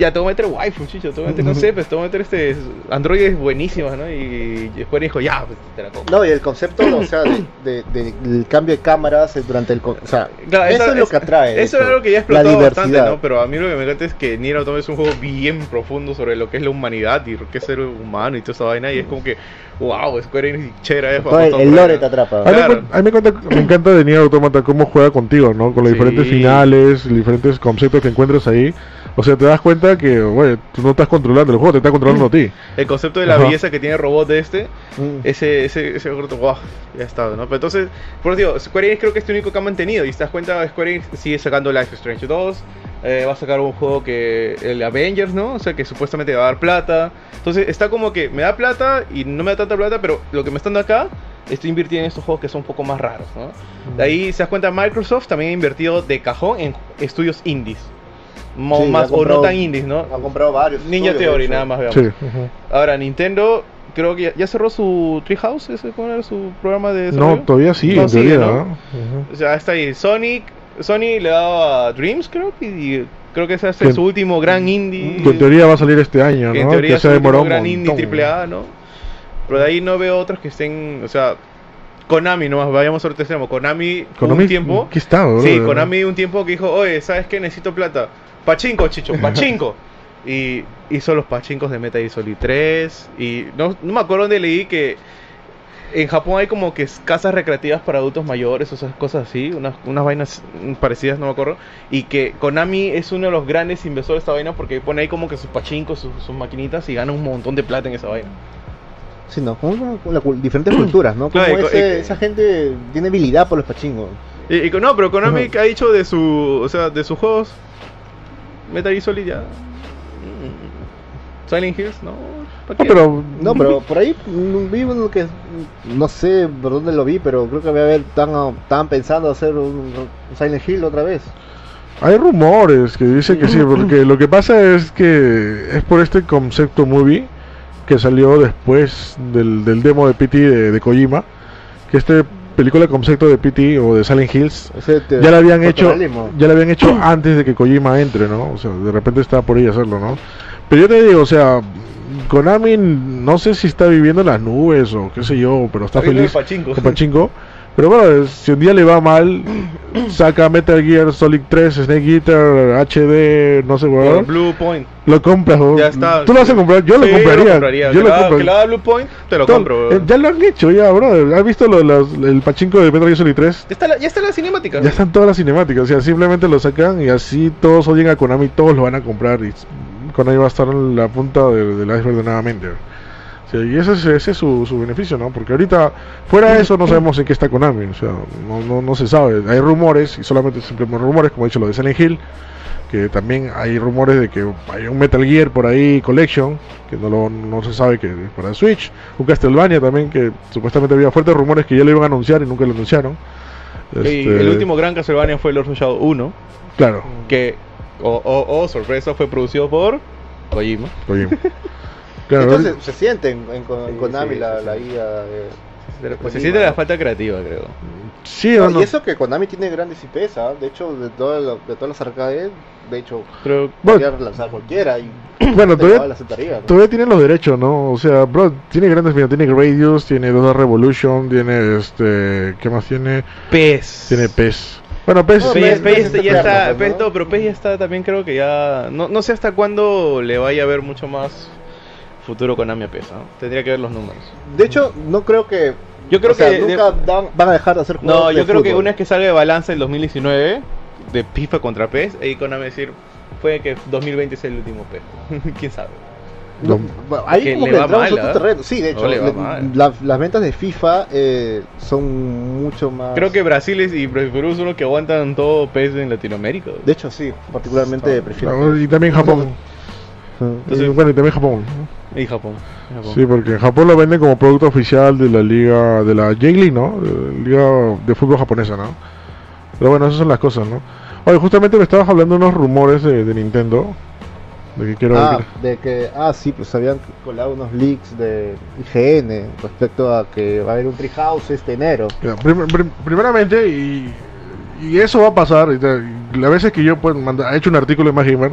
Speaker 2: Ya, te voy a meter waifu, chicho, te voy a meter, no sé, pues te voy a meter este. Androides buenísimas, ¿no? Y Square dijo, ya, pues te la compro.
Speaker 3: No, y el concepto, o sea, de, de- de- del cambio de cámaras durante el... O sea,
Speaker 2: Claro,
Speaker 3: eso es lo que atrae.
Speaker 2: Eso es algo que ya explotado bastante,
Speaker 3: diversidad.
Speaker 2: ¿no? Pero a mí lo que me encanta es que Nier Automata es un juego bien profundo sobre lo que es la humanidad y lo que es ser humano y toda esa vaina. Y es como que, wow, Square Enix chévere. es
Speaker 3: el, lore te atrapa.
Speaker 1: A mí, me
Speaker 2: Claro.
Speaker 1: a mí me, cuenta- me encanta de Nier Automata cómo juega contigo, ¿no? Con los
Speaker 2: Sí.
Speaker 1: diferentes finales, diferentes conceptos que encuentras ahí. O sea, te das cuenta que, güey, tú no estás controlando el juego, te está controlando a ti.
Speaker 2: El concepto de la
Speaker 1: Ajá.
Speaker 2: belleza que tiene el robot de este,
Speaker 3: Mm.
Speaker 2: ese, ese, ese wow, ya está, ¿no? Pero entonces, por eso digo, Square Enix creo que es el único que ha mantenido. Y te das cuenta, Square Enix sigue sacando Life is Strange 2. eh, va a sacar un juego que. El Avengers, ¿no? O sea, que supuestamente va a dar plata. Entonces, está como que me da plata y no me da tanta plata, pero lo que me están dando acá, estoy invirtiendo en estos juegos que son un poco más raros, ¿no? De ahí se das cuenta, Microsoft también ha invertido de cajón en estudios indies. Mo-
Speaker 3: Sí,
Speaker 2: más,
Speaker 3: ha
Speaker 2: o no
Speaker 3: comprado-
Speaker 2: tan indies, ¿no?
Speaker 3: Ha comprado varios.
Speaker 2: Ninja Theory, nada más veamos.
Speaker 1: Sí. ujú.
Speaker 2: Ahora, Nintendo, creo que ya, ya cerró su Treehouse, ¿ese cuál era su programa de
Speaker 1: No,
Speaker 2: desarrollo?
Speaker 1: todavía sí,
Speaker 2: No,
Speaker 1: en
Speaker 2: sigue,
Speaker 1: teoría.
Speaker 2: ¿no?
Speaker 1: ¿no? Ujú.
Speaker 2: O sea, está ahí. Sonic, Sony le daba a Dreams, creo que y creo que ese es
Speaker 1: Que-
Speaker 2: su último gran indie.
Speaker 1: Que en teoría va a salir este año,
Speaker 2: que en
Speaker 1: ¿no?
Speaker 2: teoría
Speaker 1: que
Speaker 2: es
Speaker 1: se
Speaker 2: su
Speaker 1: ha
Speaker 2: último
Speaker 1: demorado un
Speaker 2: gran indie
Speaker 1: montón.
Speaker 2: triple A, ¿no? Pero de ahí no veo otros que estén, o sea, Konami nomás, vayamos al extremo. Konami,
Speaker 1: Konami,
Speaker 2: un tiempo.
Speaker 1: ¿qué está, bro?
Speaker 2: Sí, Konami un tiempo que dijo, oye, ¿sabes qué? Necesito plata. Pachinko, chicho, <laughs> pachinko. y hizo los pachinkos de Metal Solid 3. Y no, no me acuerdo dónde leí que en Japón hay como que casas recreativas para adultos mayores, o esas cosas así, unas, unas vainas parecidas, no me acuerdo. Y que Konami es uno de los grandes inversores de esta vaina porque pone ahí como que sus pachinkos, sus, sus maquinitas y gana un montón de plata en esa vaina.
Speaker 3: Sí, no, como la diferentes culturas, ¿no? Como
Speaker 2: Claro,
Speaker 3: ese-
Speaker 2: y-
Speaker 3: esa gente tiene habilidad por los pachingos.
Speaker 2: Y, no, pero Konami que ha dicho de su, o sea, de sus juegos Metal Gear Solid ya. Silent Hills, no. ¿pa'
Speaker 1: No, pero.
Speaker 3: No, pero por ahí vi uno que no sé por dónde lo vi, pero creo que había ver estaban, estaban pensando hacer un, un Silent Hill otra vez.
Speaker 1: Hay rumores que dicen que sí, <laughs> porque lo que pasa es que es por este concepto movie que salió después del, del demo de PT de, de Kojima, que este película concepto de PT o de Silent Hills ya la habían hecho ya la habían hecho antes de que Kojima entre, ¿no? O sea, de repente estaba por ahí hacerlo, ¿no? Pero yo te digo, o sea, Konami no sé si está viviendo en las nubes o qué sé yo, pero está
Speaker 2: Está
Speaker 1: feliz con Pachinko. Pero bueno, si un día le va mal, saca Metal Gear Solid 3, Snake Eater, HD, no sé, weón.
Speaker 2: Blue Point.
Speaker 1: Lo compras, weón.
Speaker 2: Ya está.
Speaker 1: Tú lo vas a comprar, yo
Speaker 2: Sí,
Speaker 1: lo compraría.
Speaker 2: compraría.
Speaker 1: Yo
Speaker 2: que,
Speaker 1: lo
Speaker 2: la,
Speaker 1: compro.
Speaker 2: que la haga Blue Point, te lo
Speaker 1: Todo-
Speaker 2: compro.
Speaker 1: eh, ya lo han hecho, ya, bro. ¿Has visto lo- los- el Pachinko de Metal Gear Solid 3?
Speaker 2: ya, está la, ya está la cinemática.
Speaker 1: Ya están todas las cinemáticas, o sea, simplemente lo sacan y así todos odian a Konami, todos lo van a comprar y Konami va a estar en la punta de- del iceberg de nuevamente. Y ese es, ese es su, su beneficio, ¿no? Porque ahorita, fuera de eso, no sabemos en qué está Konami, o sea, no, no, no se sabe. Hay rumores, y solamente simplemente rumores, como he dicho lo de Silent Hill, que también hay rumores de que hay un Metal Gear por ahí, Collection, que no, lo, no se sabe que es para Switch, un Castlevania también, que supuestamente había fuertes rumores que ya lo iban a anunciar y nunca lo anunciaron.
Speaker 2: Y
Speaker 1: Este,
Speaker 2: el último gran Castlevania fue Lord of Shadow 1,
Speaker 1: Claro.
Speaker 2: que, o, o, o, sorpresa, fue producido por Kojima.
Speaker 1: Kojima. <laughs>
Speaker 3: De
Speaker 1: Claro,
Speaker 3: hecho, se, se siente en, en Kon- en
Speaker 2: Sí,
Speaker 3: Konami
Speaker 2: sí,
Speaker 3: la,
Speaker 2: sí,
Speaker 3: la
Speaker 2: sí.
Speaker 3: IA de...
Speaker 2: Pero, pues, se siente la falta creativa, creo.
Speaker 1: sí o no.
Speaker 3: Y eso que Konami tiene grandes IPs, ¿ah? de hecho, de, todo lo- de todas las arcades, de hecho,
Speaker 2: Pero
Speaker 1: Bueno,
Speaker 3: podría relanzar cualquiera y <clears throat>
Speaker 1: bueno, todavía,
Speaker 3: la. ¿no?
Speaker 1: todavía tienen los derechos, ¿no? O sea, bro, tiene grandes mira, tiene Radius, tiene Dota Revolution, tiene este, ¿qué más tiene?
Speaker 2: PES.
Speaker 1: Tiene PES. Bueno, PES
Speaker 3: No,
Speaker 1: sí.
Speaker 2: PES,
Speaker 3: PES
Speaker 2: PES
Speaker 3: está
Speaker 2: ya está,
Speaker 3: claro,
Speaker 2: PES,
Speaker 3: ¿no?
Speaker 2: no, pero PES ya está también creo que ya no, no sé hasta cuándo le vaya a ver mucho más futuro Konami a PES, ¿no? Tendría que ver los números.
Speaker 3: De hecho, no creo que...
Speaker 2: Yo creo
Speaker 3: o sea,
Speaker 2: que
Speaker 3: nunca dan- van a dejar de hacer juegos
Speaker 2: No,
Speaker 3: de
Speaker 2: yo creo que una vez que salga de balance el 2019 de FIFA contra PES, ahí Konami decir puede que 2020 sea el último PES. <laughs> ¿Quién sabe?
Speaker 3: No, ahí
Speaker 2: Que
Speaker 3: como
Speaker 2: le
Speaker 3: que
Speaker 2: va
Speaker 3: entramos en
Speaker 2: mal,
Speaker 3: otro
Speaker 2: ¿ah?
Speaker 3: terreno. Sí, de hecho,
Speaker 2: le-
Speaker 3: la- las ventas de FIFA eh, son mucho más...
Speaker 2: Creo que Brasil es- y Perú son los que aguantan todo PES en Latinoamérica.
Speaker 3: De hecho, sí, particularmente prefiero...
Speaker 1: No, y también Japón. Y bueno, y también Japón.
Speaker 2: Y Japón. Japón.
Speaker 1: Sí, porque en Japón lo venden como producto oficial de la liga, de la J-League, ¿no? De la liga de fútbol japonesa, ¿no? Pero bueno, esas son las cosas, ¿no? Oye, justamente me estabas hablando de unos rumores de, de Nintendo. De que quiero
Speaker 3: Ah,
Speaker 1: ver.
Speaker 3: de que, ah, sí, pues habían colado unos leaks de IGN respecto a que va a haber un Treehouse este enero.
Speaker 1: Ya, prim- prim- primeramente, y, y eso va a pasar. y y Las veces que yo pues, manda- he hecho un artículo en Más Gamer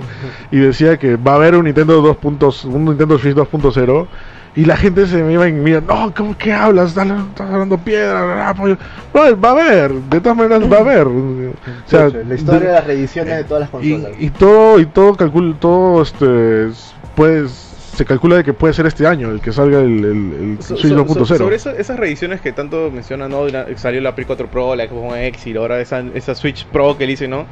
Speaker 1: y decía que va a haber un Nintendo 2. puntos- un Nintendo Switch 2.0 y la gente se me iba y mira, no, ¿cómo que hablas? Estás, estás hablando piedra, bla, bla, pollo". No, va a haber, de todas maneras va a haber. O sea,
Speaker 3: la historia de las reediciones de todas las
Speaker 1: y,
Speaker 3: consolas.
Speaker 1: y todo, y todo calcul, todo este pues se calcula de que puede ser este año el que salga el, el, el
Speaker 2: So-
Speaker 1: Switch
Speaker 2: so-
Speaker 1: 2.0.
Speaker 2: so- sobre eso- esas reediciones que tanto mencionan, ¿no? Salió la Play 4 Pro, la Xbox One X y ahora esa, esa Switch Pro que le hice, ¿no?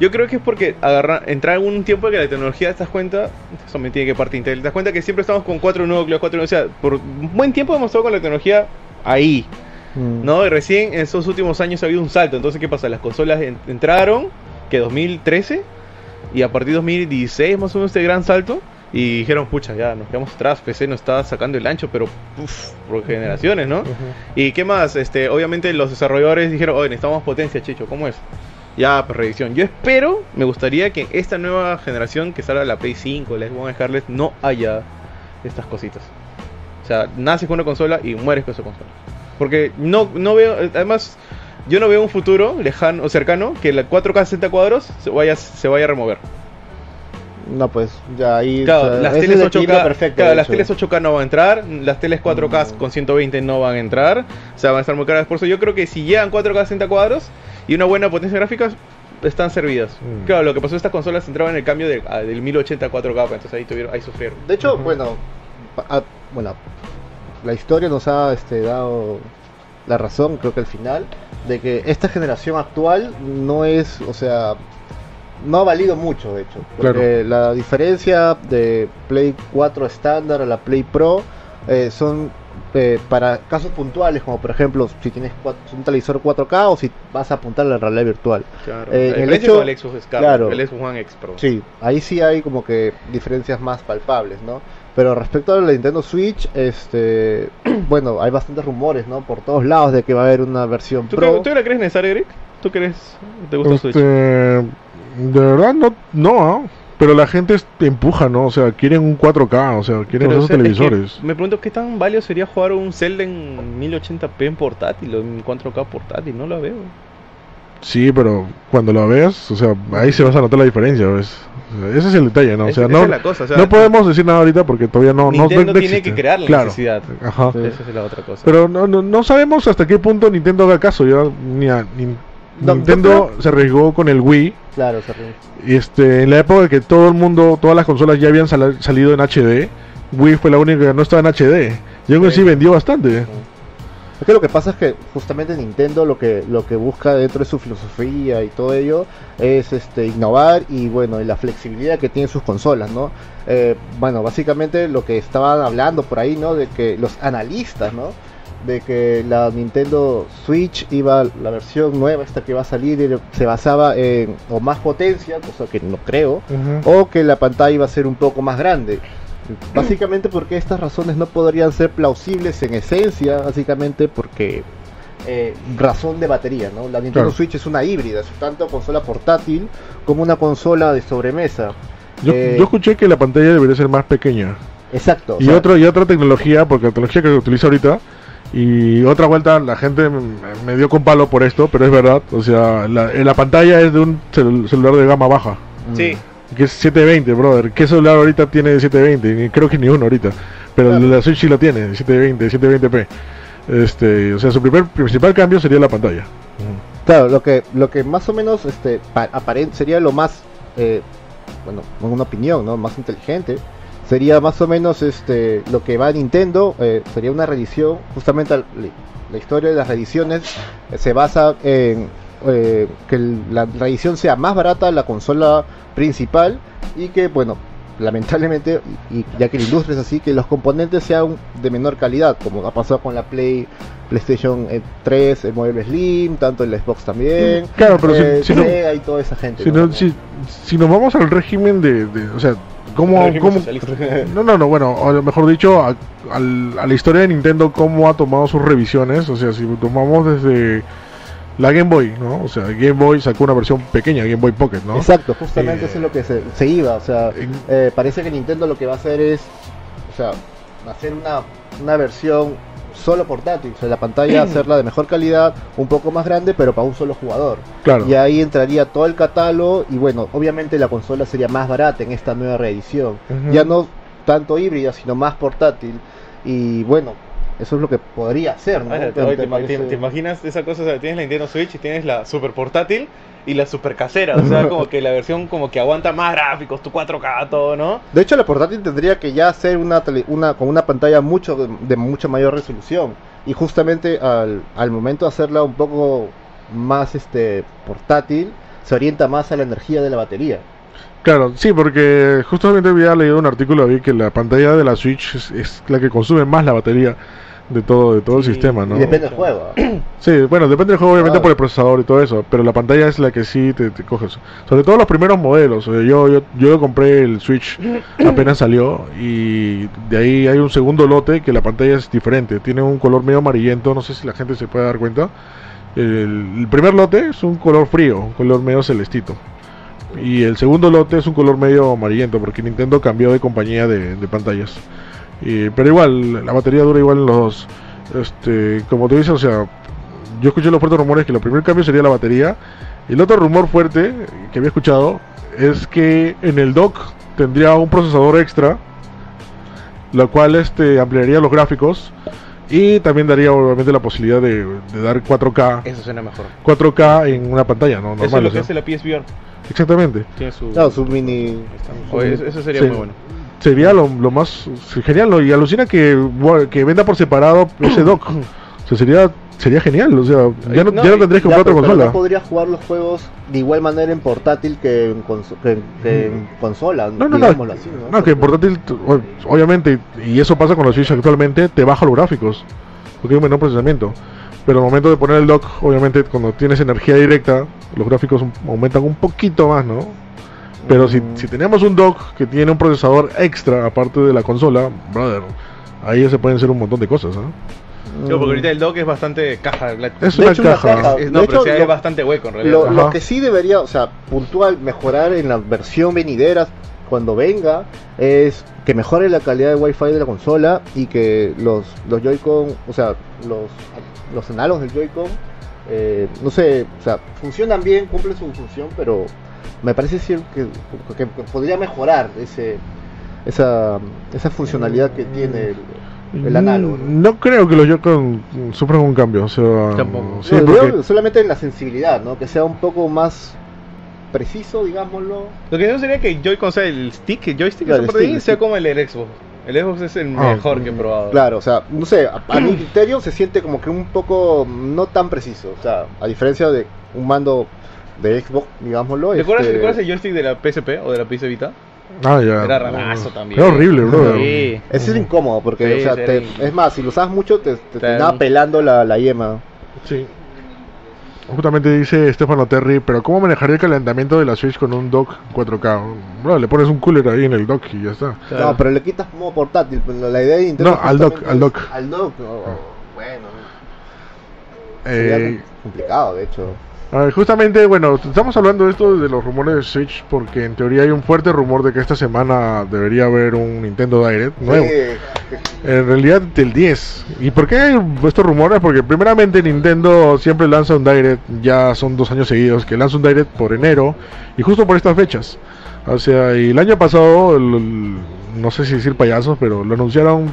Speaker 2: Yo creo que es porque agarra, entrar en un tiempo que la tecnología te das cuenta, eso me tiene que parte Intel, te das cuenta que siempre estamos con cuatro núcleos, cuatro núcleos, o sea, por un buen tiempo hemos estado con la tecnología ahí,
Speaker 3: Mm.
Speaker 2: ¿no? Y recién en esos últimos años ha habido un salto, entonces ¿qué pasa? Las consolas en- entraron, que 2013, y a partir de 2016 más o menos este gran salto, y dijeron, pucha, ya nos quedamos atrás, PC nos está sacando el ancho, pero por generaciones, ¿no? ¿Y qué más? Este, obviamente los desarrolladores dijeron, oye, necesitamos potencia, chicho, ¿cómo es? Ya, pues reedición. Yo espero, me gustaría que esta nueva generación que salga la Play 5, la Xbox Scarlett, no haya estas cositas. O sea, naces con una consola y mueres con esa consola. Porque no, no veo, además, yo no veo un futuro lejano o cercano que la 4K 60 cuadros se vaya, se vaya a remover.
Speaker 3: No, pues ya ahí.
Speaker 2: Claro,
Speaker 3: o sea,
Speaker 2: las teles
Speaker 3: el equilibrio
Speaker 2: 8K,
Speaker 3: perfecto,
Speaker 2: claro, las teles 8K no van a entrar, las teles 4K
Speaker 3: Mm.
Speaker 2: con 120 no van a entrar, o sea, van a estar muy caras. Por eso yo creo que si llegan 4K 60 cuadros y una buena potencia gráfica, están servidas.
Speaker 1: Mm.
Speaker 2: Claro, lo que pasó estas consolas entraban en el cambio de- a- del 1080 a 4K, entonces ahí tuvieron, ahí sufrieron.
Speaker 3: De hecho, bueno, ah, bueno, la historia nos ha este, dado la razón, creo que al final, de que esta generación actual no es, o sea, no ha valido mucho, de hecho. Porque la diferencia de Play 4 estándar a la Play Pro eh, son eh, para casos puntuales, como por ejemplo si tienes un televisor 4K o si vas a apuntar a la realidad virtual.
Speaker 2: Claro.
Speaker 3: Eh, el hecho-
Speaker 2: el Xbox
Speaker 3: claro.
Speaker 2: el Xbox One X Pro.
Speaker 3: Sí, ahí sí hay como que diferencias más palpables, ¿no? Pero respecto a la Nintendo Switch, este, <clears throat> bueno, hay bastantes rumores, ¿no? Por todos lados de que va a haber una versión
Speaker 2: ¿Tú,
Speaker 3: Pro.
Speaker 2: cre- ¿Tú la crees necesaria, Eric? ¿Tú crees? ¿Te gusta el
Speaker 1: Este,
Speaker 2: Switch?
Speaker 1: De verdad no, no, ¿ah? pero la gente es- empuja, ¿no? O sea, quieren un 4K, o sea, quieren
Speaker 2: Pero,
Speaker 1: esos
Speaker 2: es que
Speaker 1: televisores.
Speaker 2: me pregunto qué tan válido sería jugar un Zelda en 1080p en portátil o en 4K portátil, no lo veo.
Speaker 1: Sí, pero cuando lo veas, o sea, ahí se vas a notar la diferencia, ¿ves? Ese es el detalle, ¿no? O sea, no,
Speaker 2: es la cosa, o sea,
Speaker 1: no podemos decir nada ahorita porque todavía no, no,
Speaker 2: Nintendo
Speaker 1: no
Speaker 2: tiene que crear la
Speaker 1: Claro.
Speaker 2: necesidad.
Speaker 1: Ajá.
Speaker 2: Esa es la otra cosa.
Speaker 1: Pero no, no, no sabemos hasta qué punto Nintendo haga caso. Ya, ni a- ni-
Speaker 3: No,
Speaker 1: Nintendo se arriesgó con el Wii.
Speaker 3: Claro, se.
Speaker 1: Y este, en la época en que todo el mundo, todas las consolas ya habían sal- salido en HD, Wii fue la única que no estaba en HD. Y aún así
Speaker 2: Sí.
Speaker 1: vendió bastante.
Speaker 3: Es que lo que pasa es que justamente Nintendo lo que lo que busca dentro de su filosofía y todo ello es este innovar y bueno y la flexibilidad que tienen sus consolas, ¿no? Eh, bueno, básicamente lo que estaban hablando por ahí, ¿no? De que los analistas, ¿no? De que la Nintendo Switch iba la versión nueva esta que va a salir se basaba en o más potencia, cosa que no creo, o que la pantalla iba a ser un poco más grande. Básicamente porque estas razones no podrían ser plausibles en esencia, básicamente porque eh, razón de batería, ¿no? La Nintendo
Speaker 1: Claro.
Speaker 3: Switch es una híbrida, es tanto consola portátil como una consola de sobremesa.
Speaker 1: Yo,
Speaker 3: Eh,
Speaker 1: yo escuché que la pantalla debería ser más pequeña.
Speaker 3: Exacto. o
Speaker 1: Y,
Speaker 3: sea,
Speaker 1: otro, y otra tecnología, porque la tecnología que utiliza ahorita, y otra vuelta, la gente me, dio con palo por esto, pero es verdad. O sea, la, la pantalla es de un cel- celular de gama baja,
Speaker 3: mm,
Speaker 2: Sí,
Speaker 1: que es 720, brother. ¿Qué celular ahorita tiene de 720? Ni- Creo que ni uno ahorita. Pero el de la Switch sí lo tiene, 720, 720p. Este, o sea, su primer principal cambio sería la pantalla.
Speaker 3: Claro, lo que, lo que más o menos este, sería lo más, eh, bueno, con una opinión, ¿no? Más inteligente. Sería más o menos este, lo que va a Nintendo, eh, sería una reedición, justamente al- la historia de las reediciones eh, se basa en eh, que el- la reedición sea más barata la consola principal y que, bueno, lamentablemente, y, y ya que la industria es así, que los componentes sean de menor calidad, como ha pasado con la Play PlayStation eh, 3, el modelo Slim, tanto el Xbox también.
Speaker 1: Claro, pero si-
Speaker 3: eh,
Speaker 1: si no-
Speaker 3: y toda esa gente.
Speaker 1: Si,
Speaker 3: ¿no?
Speaker 1: no- si, si nos vamos al régimen de, de- o sea, ¿cómo, <laughs> no, no, no, bueno, o mejor dicho, a, al- a la historia de Nintendo, cómo ha tomado sus revisiones, o sea, si tomamos desde la Game Boy, ¿no? O sea, Game Boy sacó una versión pequeña, Game Boy Pocket, ¿no?
Speaker 3: Exacto, justamente
Speaker 1: Eh,
Speaker 3: eso es lo que se, se iba. O sea,
Speaker 1: en-
Speaker 3: eh, parece que Nintendo lo que va a hacer es, o sea, hacer una, una versión solo portátil, o sea, la pantalla hacerla de mejor calidad, un poco más grande, pero para un solo jugador.
Speaker 1: Claro.
Speaker 3: Y ahí entraría todo el catálogo y bueno, obviamente la consola sería más barata en esta nueva reedición. Ya no tanto híbrida, sino más portátil. Y bueno, eso es lo que podría hacer, ¿no? Parece-
Speaker 2: te- te imaginas esa cosa? O sea, tienes la Nintendo Switch y tienes la super portátil y la super casera. O sea, <laughs> como que la versión como que aguanta más gráficos, tu 4K, todo, ¿no?
Speaker 3: De hecho, la portátil tendría que ya ser una, tele- una con una pantalla mucho de, de mucha mayor resolución. Y justamente al, al momento de hacerla un poco más este portátil, se orienta más a la energía de la batería.
Speaker 1: Claro, sí, porque justamente había leído un artículo, vi que la pantalla de la Switch es, es la que consume más la batería de todo, de todo
Speaker 2: Sí,
Speaker 1: el sistema, ¿no?
Speaker 3: Y depende del juego. <clears throat>
Speaker 1: Sí, bueno, depende del juego obviamente
Speaker 3: Claro.
Speaker 1: por el procesador y todo eso, pero la pantalla es la que sí te, te coges. Sobre todo los primeros modelos. o sea, yo, yo, yo compré el Switch <clears throat> apenas salió y de ahí hay un segundo lote que la pantalla es diferente. Tiene un color medio amarillento, no sé si la gente se puede dar cuenta. El, el primer lote es un color frío, un color medio celestito. Y el segundo lote es un color medio amarillento porque Nintendo cambió de compañía de, de pantallas. Y- pero igual, la batería dura igual en los... Este, como te dices, o sea, yo escuché los fuertes rumores que el primer cambio sería la batería. Y el otro rumor fuerte que había escuchado es que en el dock tendría un procesador extra, lo cual este, ampliaría los gráficos y también daría obviamente la posibilidad de, de dar 4K,
Speaker 2: Eso suena mejor.
Speaker 1: 4K en una pantalla, ¿no?
Speaker 2: Eso
Speaker 1: Normal,
Speaker 2: es lo
Speaker 1: o
Speaker 2: que
Speaker 1: sea.
Speaker 2: hace la PSVR.
Speaker 1: Exactamente.
Speaker 2: Tiene su...
Speaker 3: Claro, su mini.
Speaker 2: Oye, eso, eso sería
Speaker 1: Sí.
Speaker 2: muy bueno.
Speaker 1: Sería lo, lo más genial, ¿no? Y alucina que, que venda por separado ese dock. <clears throat> O sea, sería, sería genial, o sea, ya no,
Speaker 2: No,
Speaker 1: ya no tendrías que comprar otra consola.
Speaker 3: no podría jugar los juegos de igual manera en portátil que en, conso- que en- que en consola.
Speaker 1: No, no, no.
Speaker 3: así, ¿no?
Speaker 1: Que en portátil, obviamente, y eso pasa con los Switch actualmente, te baja los gráficos. Porque hay un menor procesamiento. Pero al momento de poner el dock, obviamente, cuando tienes energía directa, los gráficos aumentan un poquito más, ¿no? Pero si, si tenemos un dock que tiene un procesador extra, aparte de la consola, brother, ahí ya se pueden hacer un montón de cosas, ¿no?
Speaker 3: Mm.
Speaker 2: Yo, porque ahorita el dock es bastante caja. la-
Speaker 1: Es
Speaker 3: De
Speaker 1: una
Speaker 3: hecho, una
Speaker 1: caja.
Speaker 2: es- no,
Speaker 3: de
Speaker 2: pero
Speaker 3: hecho,
Speaker 2: sí
Speaker 3: lo-
Speaker 2: bastante hueco en realidad.
Speaker 3: Lo, que sí debería, o sea, puntual, mejorar en la versión venidera cuando venga es que mejore la calidad de Wi-Fi de la consola y que los, los Joy-Con, o sea, los, los análogos del Joy-Con, eh, no sé, o sea, funcionan bien, cumplen su función, pero me parece que, que podría mejorar ese esa, esa funcionalidad que tiene el, el análogo. ¿no?
Speaker 1: Mm, No creo que los Joy-Con sufran un cambio, o sea...
Speaker 2: Tampoco.
Speaker 1: sí,
Speaker 3: No,
Speaker 1: porque-
Speaker 3: digo solamente en la sensibilidad, ¿no? Que sea un poco más preciso, digámoslo.
Speaker 2: Lo que no sería que el Joy-Con sea el stick, el joystick,
Speaker 3: Claro,
Speaker 2: esa
Speaker 3: el
Speaker 2: parte de
Speaker 3: stick,
Speaker 2: ahí,
Speaker 3: el
Speaker 2: sea
Speaker 3: stick.
Speaker 2: como el Xbox. El Xbox es el
Speaker 1: Ah,
Speaker 2: mejor que he probado.
Speaker 3: Claro, o sea, no sé, a, a mi criterio se siente como que un poco no tan preciso. O sea, a diferencia de un mando de Xbox, digámoslo.
Speaker 2: ¿Recuerdas,
Speaker 3: este,
Speaker 2: ¿Recuerdas el joystick de la PSP o de la PS Vita?
Speaker 1: Ah, ya.
Speaker 2: Era rarazo también.
Speaker 1: Era horrible, bro.
Speaker 2: Sí.
Speaker 3: Ese es incómodo porque,
Speaker 2: Sí,
Speaker 3: o sea, te- es más, si lo usas mucho te, te terminaba pelando la, la yema.
Speaker 1: Sí. Justamente dice Stefano Terry, pero ¿cómo manejaría el calentamiento de la Switch con un dock 4K? Bro, le pones un cooler ahí en el dock y ya está.
Speaker 2: Claro.
Speaker 3: No, pero le quitas modo portátil. pero La idea de Nintendo
Speaker 1: No, al dock, al dock.
Speaker 3: Al dock, oh, bueno. Sería
Speaker 1: Eh,
Speaker 3: complicado, de hecho.
Speaker 1: Justamente, bueno, estamos hablando de esto de los rumores de Switch porque en teoría hay un fuerte rumor de que esta semana debería haber un Nintendo Direct nuevo.
Speaker 3: Sí,
Speaker 1: En realidad del 10. ¿Y por qué hay estos rumores? Porque primeramente Nintendo siempre lanza un Direct, ya son dos años seguidos, que lanza un Direct por enero y justo por estas fechas. O sea, y el año pasado, el- el- no sé si decir payasos, pero lo anunciaron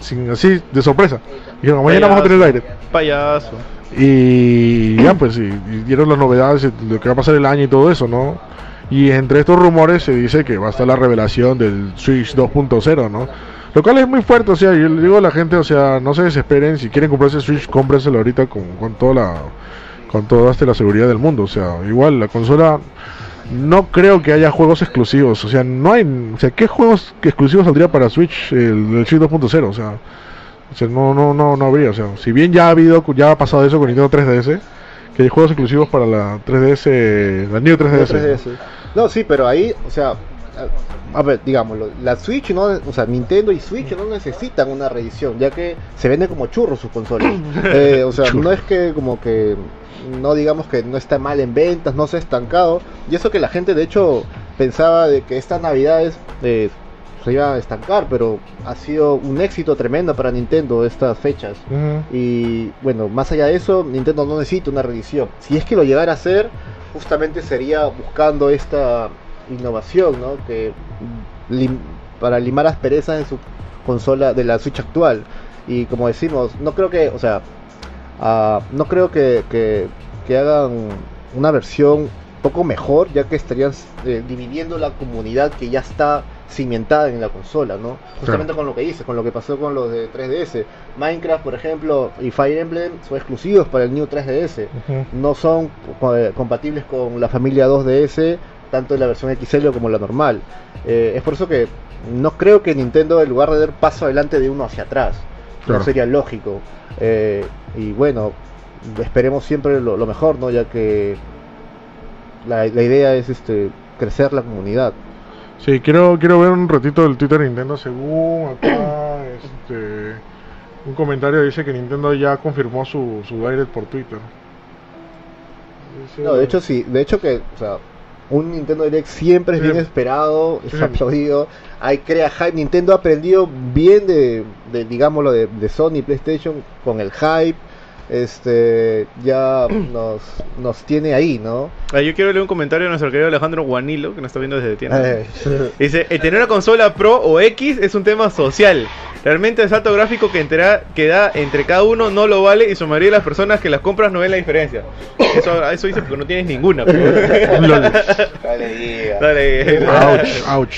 Speaker 1: sin así, de sorpresa. Dijeron, mañana vamos a tener Direct.
Speaker 2: Payaso.
Speaker 1: Y ya pues, y, y dieron las novedades, de lo que va a pasar el año y todo eso, ¿no? Y entre estos rumores se dice que va a estar la revelación del Switch 2.0, ¿no? Lo cual es muy fuerte, o sea, yo le digo a la gente, o sea, no se desesperen, si quieren comprarse Switch, cómprenselo ahorita con, con toda la con toda este, la seguridad del mundo, o sea, igual la consola no creo que haya juegos exclusivos, o sea, no hay, o sea, ¿qué juegos exclusivos saldría para Switch el, el Switch 2.0? O sea, o sea, no, no, no, no habría. O sea, si bien ya ha habido, ya ha pasado eso con Nintendo 3DS, que hay juegos exclusivos para la 3DS, la New 3DS.
Speaker 3: 3DS. No, sí, pero ahí, o sea, a, ver, digámoslo, la Switch, no, o sea, Nintendo y Switch no necesitan una reedición, ya que se venden como churros sus consolas. <laughs> Eh, o sea,
Speaker 1: Churro.
Speaker 3: no es que como que no digamos que no está mal en ventas, no se ha estancado, y eso que la gente de hecho pensaba de que estas navidades eh, se iba a estancar, pero ha sido un éxito tremendo para Nintendo estas fechas. Y bueno, más allá de eso, Nintendo no necesita una reedición. Si es que lo llegara a hacer, justamente sería buscando esta innovación, ¿no? Que lim- para limar asperezas en su consola de la Switch actual. Y como decimos, no creo que, o sea, ah, no creo que, que, que hagan una versión poco mejor, ya que estarían eh, dividiendo la comunidad que ya está cimentada en la consola, ¿no? Justamente con lo que dices, con lo que pasó con los de 3DS. Minecraft, por ejemplo, y Fire Emblem son exclusivos para el New 3DS.
Speaker 1: Ujú.
Speaker 3: No son eh, compatibles con la familia 2DS, tanto en la versión XL como la normal. Eh, es por eso que no creo que Nintendo, en lugar de dar paso adelante de uno hacia atrás,
Speaker 1: Claro.
Speaker 3: no sería lógico. Eh, y bueno, esperemos siempre lo, lo mejor, ¿no? Ya que la, la idea es este crecer la comunidad.
Speaker 1: Sí, quiero, quiero ver un ratito del Twitter de Nintendo. Según acá, <clears throat> este, un comentario dice que Nintendo ya confirmó su, su Direct por Twitter. Dice-
Speaker 3: No, de hecho sí, de hecho que, o sea, un Nintendo Direct siempre es
Speaker 1: Sí.
Speaker 3: bien esperado, es
Speaker 1: Sí.
Speaker 3: aplaudido, hay crea hype, Nintendo ha aprendido bien de, de digámoslo, de, de Sony PlayStation con el hype, este, ya nos, nos tiene ahí, ¿no?
Speaker 2: Ah, yo quiero leer un comentario de nuestro querido Alejandro Guanilo, que nos está viendo desde tienda. <laughs> Dice, el tener una consola Pro o X es un tema social. Realmente el salto gráfico que, entera- que da entre cada uno no lo vale y su mayoría de las personas que las compras no ven la diferencia. Eso, eso dice porque no tienes ninguna. pero- <laughs>
Speaker 1: Lol. <laughs>
Speaker 2: Dale.
Speaker 1: Ouch, ouch.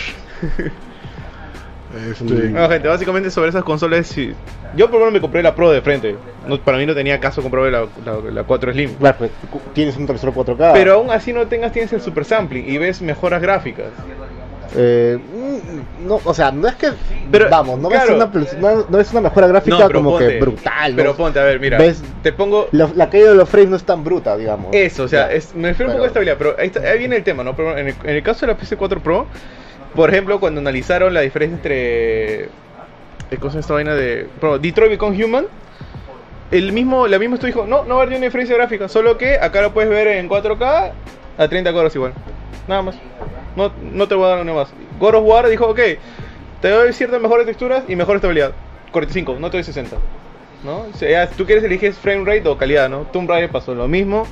Speaker 1: Este,
Speaker 2: No, gente, básicamente sobre esas consolas, sí. yo por lo menos me compré la Pro de frente. No, para mí no tenía caso comprarme la, la, la 4 Slim.
Speaker 3: claro, pues, tienes un televisor 4K.
Speaker 2: Pero aún así no tengas, tienes el super sampling y ves mejoras gráficas.
Speaker 3: Eh, mm, no, o sea, no es que,
Speaker 2: Pero,
Speaker 3: vamos, no, ves
Speaker 2: claro.
Speaker 3: una, pl- no, no es una mejora gráfica
Speaker 2: No, pero
Speaker 3: como que
Speaker 2: ponte,
Speaker 3: brutal. ¿no?
Speaker 2: Pero ponte, a ver, mira,
Speaker 3: ¿Ves?
Speaker 2: te pongo
Speaker 3: La, la caída de los frames no es tan bruta, digamos.
Speaker 2: Eso, o sea, es- me refiero un poco a
Speaker 3: Pero-
Speaker 2: estabilidad, pero ahí, está- ahí viene el tema, ¿no? Pero en el, en el caso de la PS4 Pro, por ejemplo, cuando analizaron la diferencia entre. eh, ¿Cómo se llama esta vaina de. Detroit Become Human? El mismo, la misma estudio dijo: No, no va a haber una diferencia gráfica, solo que acá lo puedes ver en 4K a 30 cuadros igual. Nada más. No, no te voy a dar una más. God of War dijo: Ok, te doy ciertas mejores texturas y mejor estabilidad. 45, no te doy 60. ¿no? O sea, tú quieres eliges frame rate o calidad, ¿no? Tomb Raider pasó lo mismo.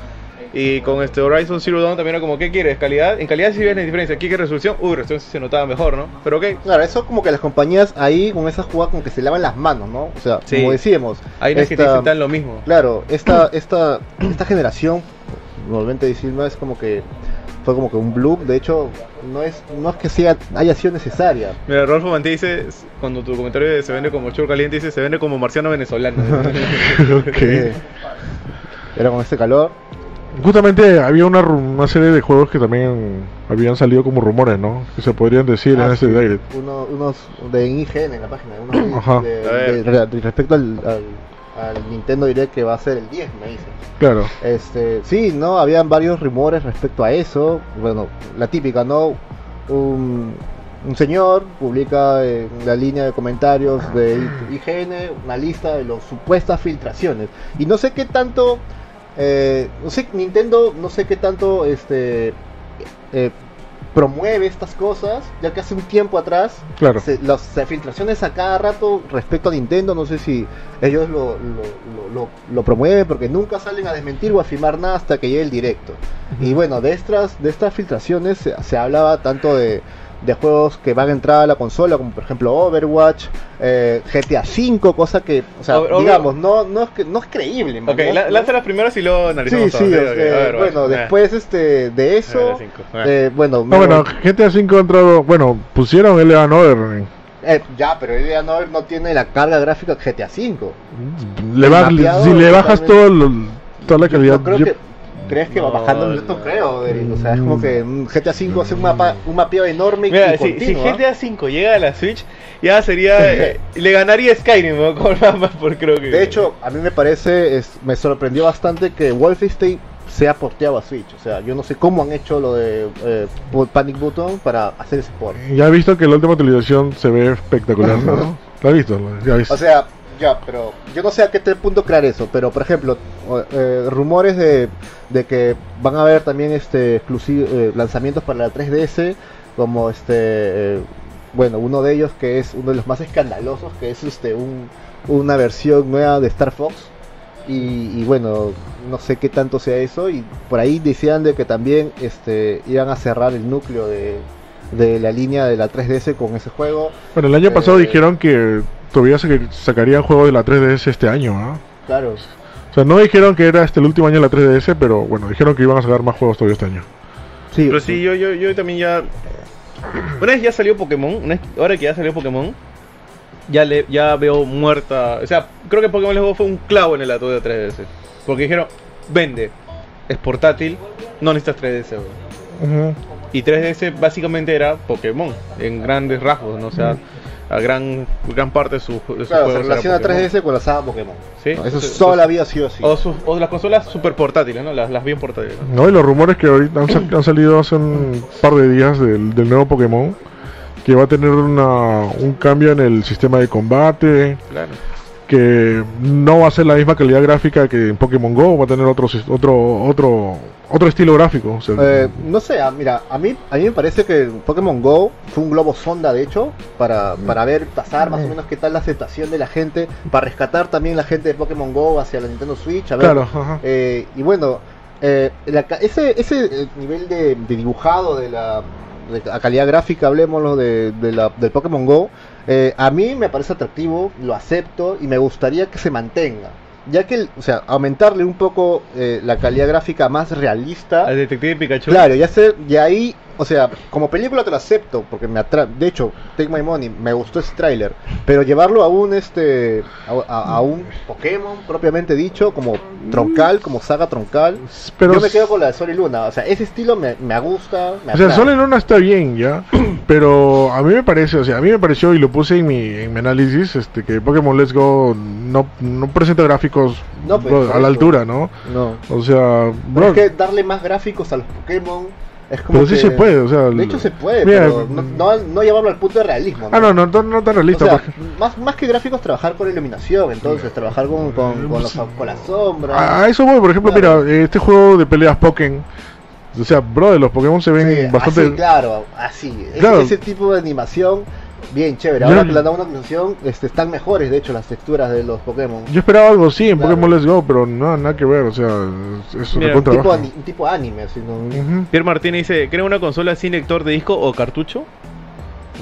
Speaker 2: Y con este Horizon Zero Dawn también era como, ¿qué quieres? ¿Calidad? En calidad sí ves la diferencia. ¿Qué quieres resolución? Uy, resolución se notaba mejor, ¿no? Pero ok.
Speaker 3: Claro, eso como que las compañías ahí con esas jugadas como que se lavan las manos, ¿no? O sea,
Speaker 2: Sí.
Speaker 3: como decíamos.
Speaker 2: Ahí no es que te lo mismo.
Speaker 3: Claro, esta, esta, esta generación, normalmente decirlo es como que fue como que un bloop, de hecho, no es, no es que sea, haya sido necesaria.
Speaker 2: Mira, Rolfo Manti dice, cuando tu comentario se vende como churro caliente, dice, se vende como marciano venezolano. <laughs>
Speaker 3: Era con este calor.
Speaker 1: Justamente había una, una serie de juegos que también habían salido como rumores, ¿no? Que se podrían decir
Speaker 3: Ah,
Speaker 1: en ese Direct.
Speaker 3: uno- unos de IGN en la página, unos de-
Speaker 1: Ajá.
Speaker 3: de- de- de- respecto al, al, al Nintendo Direct que va a ser el 10, me dicen.
Speaker 1: Claro.
Speaker 3: Este, sí, no, habían varios rumores respecto a eso. Bueno, la típica, ¿no? Un, un señor publica en la línea de comentarios de IGN una lista de las supuestas filtraciones. Y no sé qué tanto eh, no sé, Nintendo, no sé qué tanto este eh, promueve estas cosas, ya que hace un tiempo atrás
Speaker 1: Claro.
Speaker 3: se- las filtraciones a cada rato respecto a Nintendo, no sé si ellos lo, lo, lo- lo- lo promueven porque nunca salen a desmentir o a afirmar nada hasta que llegue el directo. Y bueno, de estas, de estas filtraciones se, se hablaba tanto de, de juegos que van a entrar a la consola, como por ejemplo Overwatch, eh, GTA V, cosa que, o sea,
Speaker 2: Over- Over-
Speaker 3: digamos, no, no, es, que- no es creíble.
Speaker 2: Ok, la- lanza las primeras y luego
Speaker 3: Sí,
Speaker 2: analizamos.
Speaker 3: sí, eh,
Speaker 2: ver,
Speaker 3: bueno,
Speaker 2: eh.
Speaker 3: después este, de eso,
Speaker 2: Ah, ah.
Speaker 3: eh, bueno,
Speaker 1: No,
Speaker 3: me-
Speaker 1: bueno, GTA V ha entrado. Bueno, pusieron LA Noir.
Speaker 3: eh, ya, pero el no, no tiene la carga gráfica que GTA V.
Speaker 1: Le
Speaker 3: mapeado
Speaker 1: si le bajas todo lo- toda la calidad.
Speaker 3: Yo creo
Speaker 1: yo-
Speaker 3: que crees que va bajando, no
Speaker 2: no.
Speaker 3: creo, Derek, o sea, es como que mm, GTA V hace un mapa, un mapeo enorme y
Speaker 2: Mira, si, si
Speaker 3: continuo, ¿ah?
Speaker 2: GTA V llega a la Switch, ya sería. <laughs> eh, le ganaría Skyrim ¿no? <laughs> con mapas, por creo que.
Speaker 3: De hecho, a mí me parece, es- me sorprendió bastante que Wolfenstein sea porteado a Switch. O sea, yo no sé cómo han hecho lo de eh, Panic Button para hacer ese port.
Speaker 1: Ya he visto que la última actualización se ve espectacular, ¿no? <laughs> ¿Lo has visto? ¿Ya viste?
Speaker 3: O sea, pero yo no sé a qué tal punto crear eso, pero por ejemplo, eh, rumores de, de que van a haber también este exclusivo, eh, lanzamientos para la 3DS, como este, eh, bueno, uno de ellos que es uno de los más escandalosos, que es este un, una versión nueva de Star Fox. Y, y bueno, no sé qué tanto sea eso. Y por ahí decían de que también este iban a cerrar el núcleo de, de la línea de la 3DS con ese juego.
Speaker 1: Bueno, el año pasado
Speaker 3: eh,
Speaker 1: dijeron que todavía se- sacarían juegos de la 3DS este año, ¿ah?
Speaker 3: Claro,
Speaker 1: O sea, no dijeron que era este el último año de la 3DS, pero bueno, dijeron que iban a sacar más juegos todavía este año.
Speaker 3: sí,
Speaker 2: Pero sí, yo, yo, yo también ya. Una vez ya salió Pokémon, una vez- ahora que ya salió Pokémon, ya le ya veo muerta. O sea, creo que Pokémon Go fue un clavo en el ataúd de 3DS. Porque dijeron, vende, es portátil, no necesitas 3DS. weón". Y 3DS básicamente era Pokémon, en grandes rasgos, ¿no? O sea, a gran, gran parte de su, de sus
Speaker 3: Claro, se
Speaker 2: juegos era
Speaker 3: relaciona
Speaker 2: Pokémon.
Speaker 3: 3DS con la saga Pokémon.
Speaker 2: Sí,
Speaker 3: No, eso
Speaker 2: sí,
Speaker 3: solo había sido así.
Speaker 2: O, sus- o las consolas super portátiles, ¿no? Las, las bien portátiles. ¿no?
Speaker 1: No, y los rumores que ahorita han, sa- han salido hace un par de días del, del nuevo Pokémon, que va a tener una, un cambio en el sistema de combate,
Speaker 2: Claro.
Speaker 1: Que no va a ser la misma calidad gráfica que en Pokémon Go, va a tener otro otro otro otro estilo gráfico. o sea,
Speaker 3: Eh, no sé, ah, mira, a mí, a mí me parece que Pokémon Go fue un globo sonda, de hecho, para, para ver, pasar más o menos qué tal la aceptación de la gente, para rescatar también la gente de Pokémon Go hacia la Nintendo Switch, a ver.
Speaker 1: claro.
Speaker 3: Eh, y bueno, eh, la ca- ese, ese eh, nivel de, de dibujado de la, de la calidad gráfica, hablemoslo de, de la, del Pokémon Go, eh, a mí me parece atractivo, lo acepto y me gustaría que se mantenga. Ya que, o sea, aumentarle un poco eh, la calidad gráfica más realista.
Speaker 2: Al Detective Pikachu.
Speaker 3: Claro, ya sé, y ahí, o sea, como película te lo acepto, porque me atra de hecho, Take My Money, me gustó ese tráiler, pero llevarlo a un este a, a- a un Pokémon propiamente dicho, como troncal, como saga troncal,
Speaker 1: Pero
Speaker 3: yo me quedo con la de Sol y Luna, o sea, ese estilo me, me gusta, me
Speaker 1: O sea. Sol y Luna está bien ya, <clears throat> pero a mí me parece, o sea, a mí me pareció y lo puse en mi, en mi análisis, este, que Pokémon Let's Go no, no presenta gráficos
Speaker 3: No, pues,
Speaker 1: bro, a la
Speaker 3: eso.
Speaker 1: altura, ¿no?
Speaker 3: No,
Speaker 1: O sea, bro,
Speaker 3: es que darle más gráficos a los Pokémon es como
Speaker 1: pero sí
Speaker 3: que-
Speaker 1: se puede, o sea,
Speaker 3: De hecho se puede,
Speaker 1: mira,
Speaker 3: pero no, no, no llevarlo al punto de realismo.
Speaker 1: Ah, no, no, no, no tan
Speaker 3: O
Speaker 1: realista,
Speaker 3: sea,
Speaker 1: porque-
Speaker 3: más, más que gráficos, trabajar con iluminación, entonces, trabajar con, con, con, los- con las sombras.
Speaker 1: A, eso voy, por ejemplo,
Speaker 3: Claro.
Speaker 1: mira, este juego de peleas Pokémon, o sea, bro, los Pokémon se ven
Speaker 3: Sí,
Speaker 1: bastante...
Speaker 3: así, claro, así. Ese-
Speaker 1: Claro.
Speaker 3: Ese, tipo de animación, bien chévere.
Speaker 1: Yo-
Speaker 3: Ahora que le han dado una animación, este, están mejores, de hecho, las texturas de los Pokémon.
Speaker 1: Yo esperaba algo así en
Speaker 3: Claro.
Speaker 1: Pokémon Let's Go, pero no, nada que ver, o sea, es-
Speaker 2: Mira,
Speaker 3: Un tipo, un tipo anime, así, ¿no?
Speaker 1: Ujú.
Speaker 2: Pierre Martínez dice, ¿creen una consola sin lector de disco o cartucho?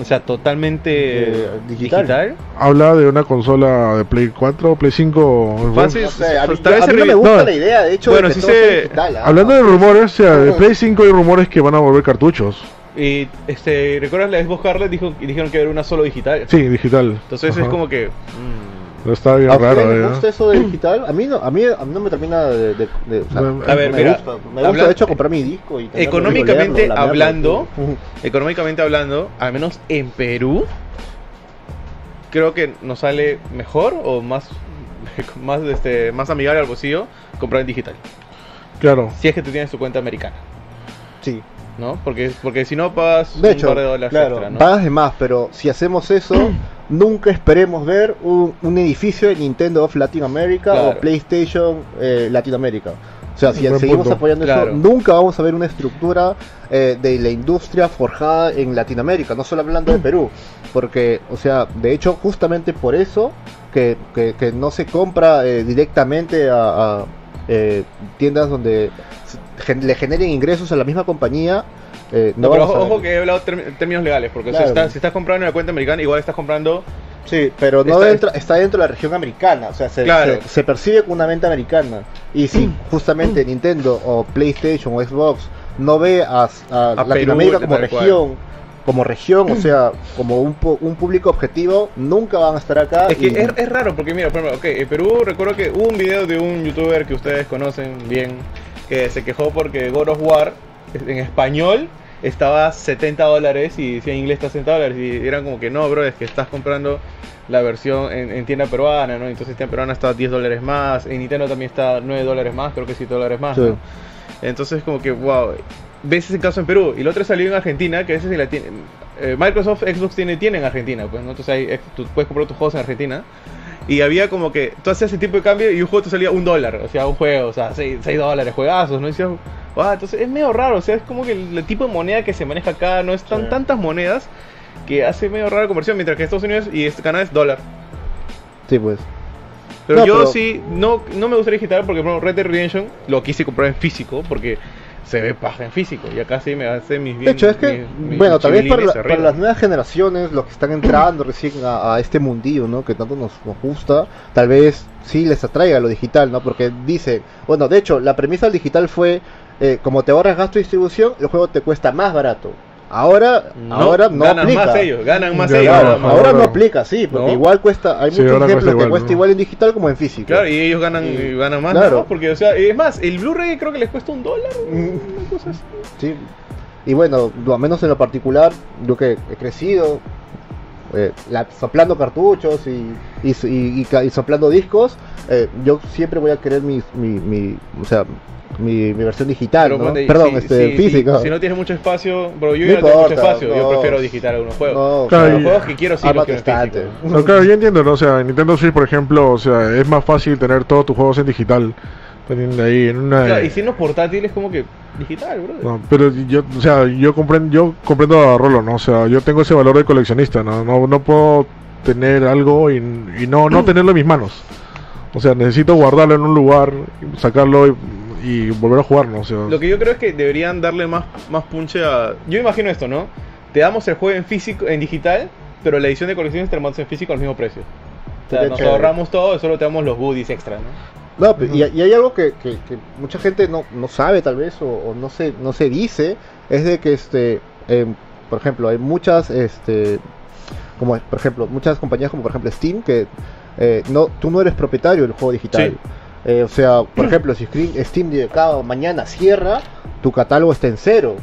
Speaker 2: O sea, totalmente
Speaker 3: Eh, digital.
Speaker 2: digital.
Speaker 1: Habla de una consola de Play 4, Play 5...
Speaker 2: Fácil.
Speaker 3: No sé, a mí, a no me gusta
Speaker 1: no.
Speaker 3: la idea, de hecho,
Speaker 2: Bueno,
Speaker 3: de que
Speaker 2: sí
Speaker 3: todo
Speaker 2: se-
Speaker 3: sea digital, ¿ah?
Speaker 1: Hablando de rumores, o sea, de. <laughs> Play 5 hay rumores que van a volver cartuchos.
Speaker 2: Y este, ¿recuerdas la Xbox Scarlett? Dijo, y dijeron que era una solo digital.
Speaker 1: Sí, digital.
Speaker 2: Entonces
Speaker 1: Ajá.
Speaker 2: es como que... mm,
Speaker 1: Está bien
Speaker 3: ¿A
Speaker 1: raro,
Speaker 3: les
Speaker 1: ¿eh?
Speaker 3: gusta eso de digital? A mí no, a mí, a mí no me termina de... de- de- o sea,
Speaker 1: A
Speaker 2: ver,
Speaker 3: me
Speaker 2: mira,
Speaker 3: gusta, me gusta
Speaker 2: habla-
Speaker 3: de hecho comprar mi disco y
Speaker 2: Económicamente
Speaker 3: leerlo,
Speaker 2: hablando, económicamente hablando, al menos en Perú, creo que nos sale mejor o más, <laughs> más, este, más amigable al bolsillo comprar en digital.
Speaker 1: Claro.
Speaker 2: Si es que tú tienes tu cuenta americana,
Speaker 3: Sí.
Speaker 2: ¿No? Porque, porque si no pagas
Speaker 3: De
Speaker 2: un
Speaker 3: hecho,
Speaker 2: par de dólares
Speaker 3: claro,
Speaker 2: extra, ¿no?
Speaker 3: pagas de más, pero si hacemos eso, <clears throat> nunca esperemos ver un, un edificio de Nintendo of Latin America
Speaker 2: Claro.
Speaker 3: o PlayStation eh, Latinoamérica. O sea, si seguimos
Speaker 1: punto.
Speaker 3: apoyando
Speaker 2: Claro.
Speaker 3: eso, nunca vamos a ver una estructura eh, de la industria forjada en Latinoamérica, no solo hablando de <clears throat> Perú. Porque, o sea, de hecho, justamente por eso que, que- que no se compra eh, directamente a, a, eh, tiendas donde gen- le generen ingresos a la misma compañía. eh, no
Speaker 2: No, pero ojo, ojo que he hablado term- términos legales, porque
Speaker 3: Claro.
Speaker 2: estás- si estás comprando en la cuenta americana, igual estás comprando
Speaker 3: Sí, pero no
Speaker 2: Está-
Speaker 3: dentro, está dentro de la región americana, o sea, se,
Speaker 2: Claro.
Speaker 3: se, se percibe como una venta americana. Y si <clears throat> justamente Nintendo o PlayStation o Xbox no ve a, a
Speaker 2: A
Speaker 3: Latinoamérica
Speaker 2: Perú,
Speaker 3: como
Speaker 2: tal cual.
Speaker 3: región, como región, o <clears throat> sea, como un, un público objetivo, nunca van a estar acá.
Speaker 2: Es que
Speaker 3: y-
Speaker 2: es, es raro porque mira, por ejemplo, ok, en Perú recuerdo que hubo un video de un youtuber que ustedes conocen bien que se quejó porque God of War en español estaba 70 dólares y decía en inglés está 60 dólares y eran como que no, bro, es que estás comprando la versión en, en tienda peruana, ¿no? Entonces en tienda peruana está 10 dólares más, en Nintendo también está 9 dólares más, creo que 7 dólares más,
Speaker 3: Sí.
Speaker 2: ¿no? Entonces como que, wow, ves ese caso en Perú y el otro salió en Argentina, que ese sí la tiene, eh, Microsoft, Xbox tiene, tiene en Argentina, pues, ¿no? Entonces hay, ex- tú puedes comprar tus juegos en Argentina. Y había como que tú hacías ese tipo de cambio y un juego te salía un dólar, o sea, un juego, o sea, 6, dólares, juegazos, ¿no? Y decías, "Ah", entonces es medio raro, o sea, es como que el, el tipo de moneda que se maneja acá no es tan
Speaker 3: Sí.
Speaker 2: tantas monedas que hace medio rara la conversión, mientras que Estados Unidos y este Canadá es dólar.
Speaker 3: Sí, pues.
Speaker 2: Pero
Speaker 3: No,
Speaker 2: yo
Speaker 3: pero-
Speaker 2: sí, no, no me gustaría digital porque, por ejemplo, Red Dead Redemption lo quise comprar en físico porque se ve paja en físico y acá sí me hace mis
Speaker 3: De hecho, es que,
Speaker 2: mis- mis
Speaker 3: bueno, tal vez para, las nuevas generaciones, los que están entrando recién a, a este mundillo, ¿no? Que tanto nos, nos gusta, tal vez sí les atraiga lo digital, ¿no? Porque dicen, bueno, de hecho, la premisa del digital fue, eh, como te ahorras gasto de distribución, el juego te cuesta más barato. Ahora,
Speaker 2: No,
Speaker 3: ahora no
Speaker 2: ganan
Speaker 3: aplica.
Speaker 2: más ellos, ganan más ellos.
Speaker 3: Claro,
Speaker 2: más.
Speaker 3: ahora no
Speaker 1: Ahora-
Speaker 3: aplica, sí, porque
Speaker 2: ¿No?
Speaker 3: igual cuesta, hay
Speaker 1: Sí,
Speaker 3: muchos
Speaker 1: ahora
Speaker 3: ejemplos
Speaker 1: cuesta
Speaker 3: que
Speaker 1: igual,
Speaker 3: cuesta
Speaker 1: ¿no?
Speaker 3: igual en digital como en físico.
Speaker 2: Claro, y ellos ganan,
Speaker 3: Y-
Speaker 2: y ganan más,
Speaker 3: claro.
Speaker 2: ¿no? Porque, o sea, es más, el Blu-ray creo que les cuesta un dólar,
Speaker 3: Mm.
Speaker 2: una cosa así.
Speaker 3: Sí. Y bueno, lo- al menos en lo particular, yo que he crecido eh, la- soplando cartuchos y, y, y- y soplando discos, eh, yo siempre voy a querer mi, mi, mi- o sea, mi, mi versión digital,
Speaker 2: Pero
Speaker 3: Perdón,
Speaker 2: si-
Speaker 3: este,
Speaker 2: si-
Speaker 3: física.
Speaker 2: Si, si no tienes mucho espacio, bro, yo
Speaker 3: No
Speaker 2: tengo mucho espacio, yo prefiero digital algunos juegos.
Speaker 3: No,
Speaker 1: Claro,
Speaker 2: Los
Speaker 1: y-
Speaker 2: juegos que quiero sí los
Speaker 3: Ámate
Speaker 2: quiero físico.
Speaker 1: No, claro, yo entiendo, ¿no? O sea, en Nintendo Switch, por ejemplo, o sea, es más fácil tener todos tus juegos en digital. Teniendo ahí en una...
Speaker 2: Claro, y si no es portátil es como que digital, bro.
Speaker 1: No, pero yo, o sea, yo comprendo, yo comprendo a Rolo, ¿no? O sea, yo tengo ese valor de coleccionista, ¿no? No, no puedo tener algo y, y no, no tenerlo en mis manos. O sea, necesito guardarlo en un lugar, sacarlo y, y volver a jugar, ¿no? O sea,
Speaker 2: Lo que yo creo es que deberían darle más, más punche a. Yo imagino esto, ¿no? Te damos el juego en físico, en digital, pero la edición de colecciones te la mandamos en físico al mismo precio. O sea, nos
Speaker 3: chévere.
Speaker 2: ahorramos todo, solo te damos los goodies extra, ¿no?
Speaker 3: No, y, y hay algo que, que- que mucha gente no, no sabe tal vez o, o no se no se dice es de que este em, por ejemplo hay muchas este como por ejemplo muchas compañías como por ejemplo Steam que eh, no tú no eres propietario del juego digital.
Speaker 2: Sí.
Speaker 3: Eh, o sea por ejemplo si Steam, de cada mañana cierra tu catálogo está en cero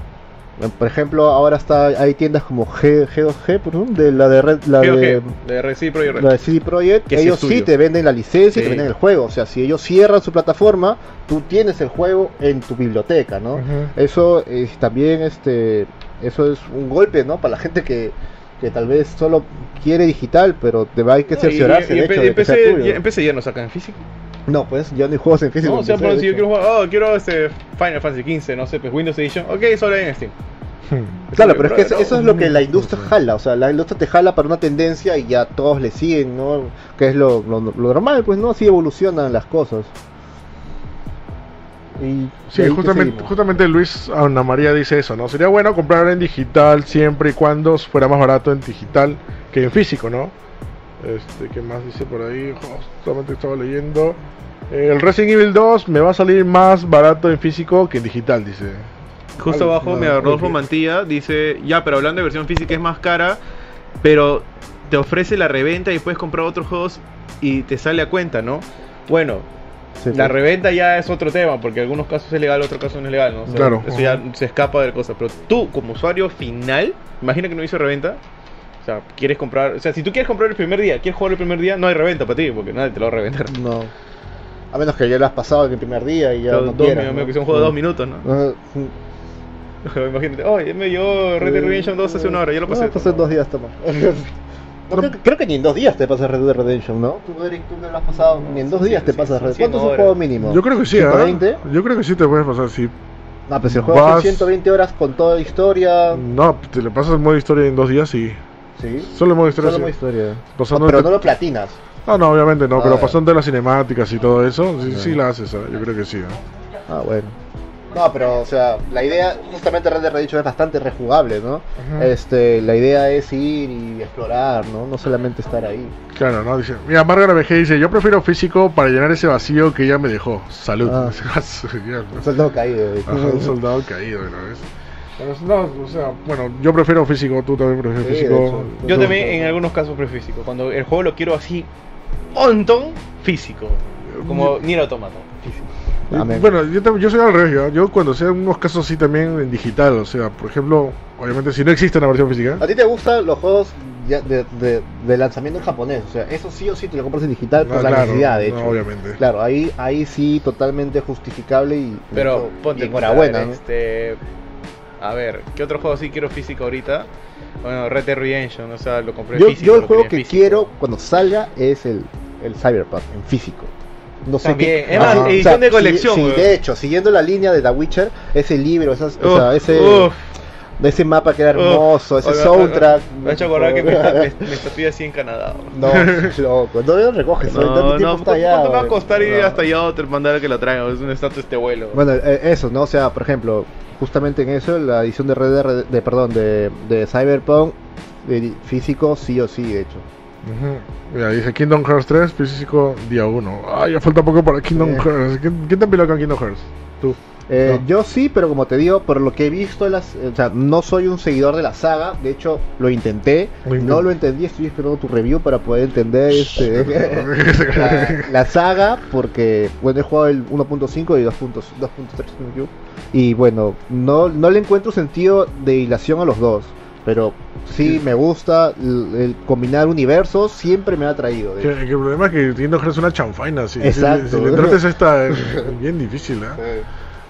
Speaker 3: por ejemplo ahora está hay tiendas como G, G2G por ejemplo, de la de Red, la de
Speaker 2: de Red Pro y Red.
Speaker 3: la de CD Projekt,
Speaker 2: Que
Speaker 3: ellos sí te venden la licencia y te venden el juego. O sea, si ellos cierran su plataforma, tú tienes el juego en tu biblioteca, ¿no? Eso es también, este, eso es un golpe, ¿no? Para la gente que, que tal vez solo quiere digital, pero te va hay que
Speaker 2: No, y-
Speaker 3: cerciorarse
Speaker 2: y-
Speaker 3: hecho de que sea
Speaker 2: en PC
Speaker 3: tuyo.
Speaker 2: ya- en PC ya no sacan en físico.
Speaker 3: No, pues ya no hay juegos en físico.
Speaker 2: No, o sea,
Speaker 3: PC,
Speaker 2: si yo quiero jugar, oh, quiero este Final Fantasy 15, no sé, pues Windows Edition. Ok, solo hay en Steam.
Speaker 3: Claro, pero es que eso, es lo que la industria jala, o sea, la industria te jala para una tendencia y ya todos le siguen, ¿no? Que es lo, lo, lo normal, pues, ¿no? Así evolucionan las cosas. Y
Speaker 1: Sí, justamente, justamente Luis Ana María dice eso, ¿no? Sería bueno comprar en digital siempre y cuando fuera más barato en digital que en físico, ¿no? Este, ¿qué más dice por ahí? Justamente estaba leyendo. Eh, El Resident Evil 2 me va a salir más barato en físico que en digital, dice.
Speaker 2: Justo abajo,
Speaker 1: no,
Speaker 2: mi Rodolfo
Speaker 1: ok.
Speaker 2: Mantilla dice, ya, pero hablando de versión física es más cara, pero te ofrece la reventa y puedes comprar otros juegos y te sale a cuenta, ¿no? Bueno,
Speaker 3: Sí,
Speaker 2: la
Speaker 3: sí.
Speaker 2: reventa ya es otro tema, porque en algunos casos es legal, otros casos no es legal, ¿no? O sea,
Speaker 1: Claro.
Speaker 2: Eso ya se escapa de la cosa. Pero tú, como usuario final, imagina que no hizo reventa. O sea, quieres comprar. O sea, si tú quieres comprar el primer día, quieres jugar el primer día, no hay reventa para ti, porque nadie te lo va a reventar.
Speaker 3: No. A menos que ya lo has pasado en el primer día y ya
Speaker 2: Dos-
Speaker 3: no
Speaker 2: dos
Speaker 3: quieras, ¿no?
Speaker 2: que sea un juego de dos minutos, ¿no?
Speaker 3: Ah, <laughs>
Speaker 2: Imagínate, oh, ya me dio Red Dead Redemption 2 hace una hora, ya lo pasé.
Speaker 3: No, pasé dos días, toma. <laughs> No, creo, creo que ni en dos días te pasas Red Dead Redemption, ¿no? Tú, Eric, tú me lo has pasado, ni en dos días te pasas Red Dead ¿Cuánto es un
Speaker 2: horas.
Speaker 3: juego mínimo?
Speaker 1: Yo creo que sí, ¿ah?
Speaker 3: 120.
Speaker 1: Yo creo que sí te puedes pasar, sí.
Speaker 3: No, pues si el juego
Speaker 1: Vas-
Speaker 3: son 120 horas con toda historia.
Speaker 1: No, te le pasas el modo historia en dos días y...
Speaker 3: Sí.
Speaker 1: Solo modo historia,
Speaker 3: Solo
Speaker 1: sí.
Speaker 3: modo historia.
Speaker 1: Pasando
Speaker 3: pero no lo platinas.
Speaker 1: No, no, obviamente no,
Speaker 3: Ah,
Speaker 1: pero pasando de las cinemáticas y todo eso, sí, sí la haces, ¿ah? yo creo que sí. ¿ah?
Speaker 3: Ah, bueno. No, pero, o sea, la idea, justamente Red Dead Redemption es bastante rejugable, ¿no? Este, la idea es ir y explorar, ¿no? No solamente estar ahí.
Speaker 1: Claro, ¿no? Dice, mira, Margaret dice, yo prefiero físico para llenar ese vacío que ella me dejó. Salud.
Speaker 3: Ah. <laughs> Un soldado caído. ¿eh?
Speaker 1: Ajá, un soldado caído, ¿no ves? Pero, No, o sea, bueno, yo prefiero físico, tú también prefieres
Speaker 3: Sí,
Speaker 1: físico.
Speaker 3: hecho.
Speaker 2: Yo
Speaker 1: Tú-
Speaker 2: también en algunos casos prefiero físico. Cuando el juego lo quiero así, montón, físico. Como Nier Automata, físico.
Speaker 1: Bueno, yo, yo soy al revés, ¿ya? yo cuando sea unos casos sí también en digital, o sea, por ejemplo, obviamente si no existe una versión física,
Speaker 3: ¿A ti te gustan los juegos ya de, de- de lanzamiento en japonés? O sea, eso sí o sí te lo compras en digital por
Speaker 1: Ah,
Speaker 3: la
Speaker 1: claro,
Speaker 3: necesidad, de
Speaker 1: no,
Speaker 3: hecho.
Speaker 1: obviamente.
Speaker 3: Claro, ahí, ahí sí totalmente justificable y,
Speaker 2: Pero
Speaker 3: y
Speaker 2: ponte
Speaker 3: enhorabuena.
Speaker 2: pensar,
Speaker 3: ¿no?
Speaker 2: A ver, ¿qué otro juego sí quiero físico ahorita? Bueno, Red Dead Redemption, o sea, lo compré
Speaker 3: Yo,
Speaker 2: físico.
Speaker 3: yo el juego que
Speaker 2: físico.
Speaker 3: quiero cuando salga es el, el Cyberpunk en físico. No sé
Speaker 2: También,
Speaker 3: qué.
Speaker 2: es más, edición de colección,
Speaker 3: si de hecho, siguiendo la línea de The Witcher, ese libro, esas, o sea, ese, ese mapa que era hermoso, ese
Speaker 2: Oiga,
Speaker 3: soundtrack.
Speaker 2: oiga, Me ha hecho acordar que me, <laughs> me, me así en Canadá.
Speaker 3: No, <laughs> loco. No lo recoges,
Speaker 2: No,
Speaker 3: tanto
Speaker 2: no,
Speaker 3: está
Speaker 2: ¿cuánto,
Speaker 3: allá.
Speaker 2: cuánto me va a costar ir
Speaker 3: No.
Speaker 2: hasta allá o te mandar a que lo traigan? Es un estatua este vuelo.
Speaker 3: Bueno, eh, eso, ¿no? O sea, por ejemplo, justamente en eso, la edición de Red Dead, de, perdón, de, de Cyberpunk, de físico, sí o sí, de hecho.
Speaker 1: Mira, dice Kingdom Hearts 3, físico día 1. Ay, ya falta poco para Kingdom
Speaker 3: Eh.
Speaker 1: Hearts. ¿Quién, quién te empiló con Kingdom Hearts? Tú.
Speaker 3: Eh,
Speaker 1: No.
Speaker 3: Yo sí, pero como te digo, por lo que he visto, las, o sea, no soy un seguidor de la saga. De hecho, lo intenté, no lo entendí. Estoy esperando tu review para poder entender este, <laughs> <laughs> la, la saga, porque bueno, he jugado el 1.5 y 2.2.3, si no me equivoco. y bueno, no, no le encuentro sentido de hilación a los dos. Pero sí me gusta el, el combinar universos, siempre me ha
Speaker 1: Que, que el problema es que Kingdom Hearts es una chanfaina. Si,
Speaker 3: Exacto.
Speaker 1: Si, le trates esta, <laughs> es bien difícil, ¿eh?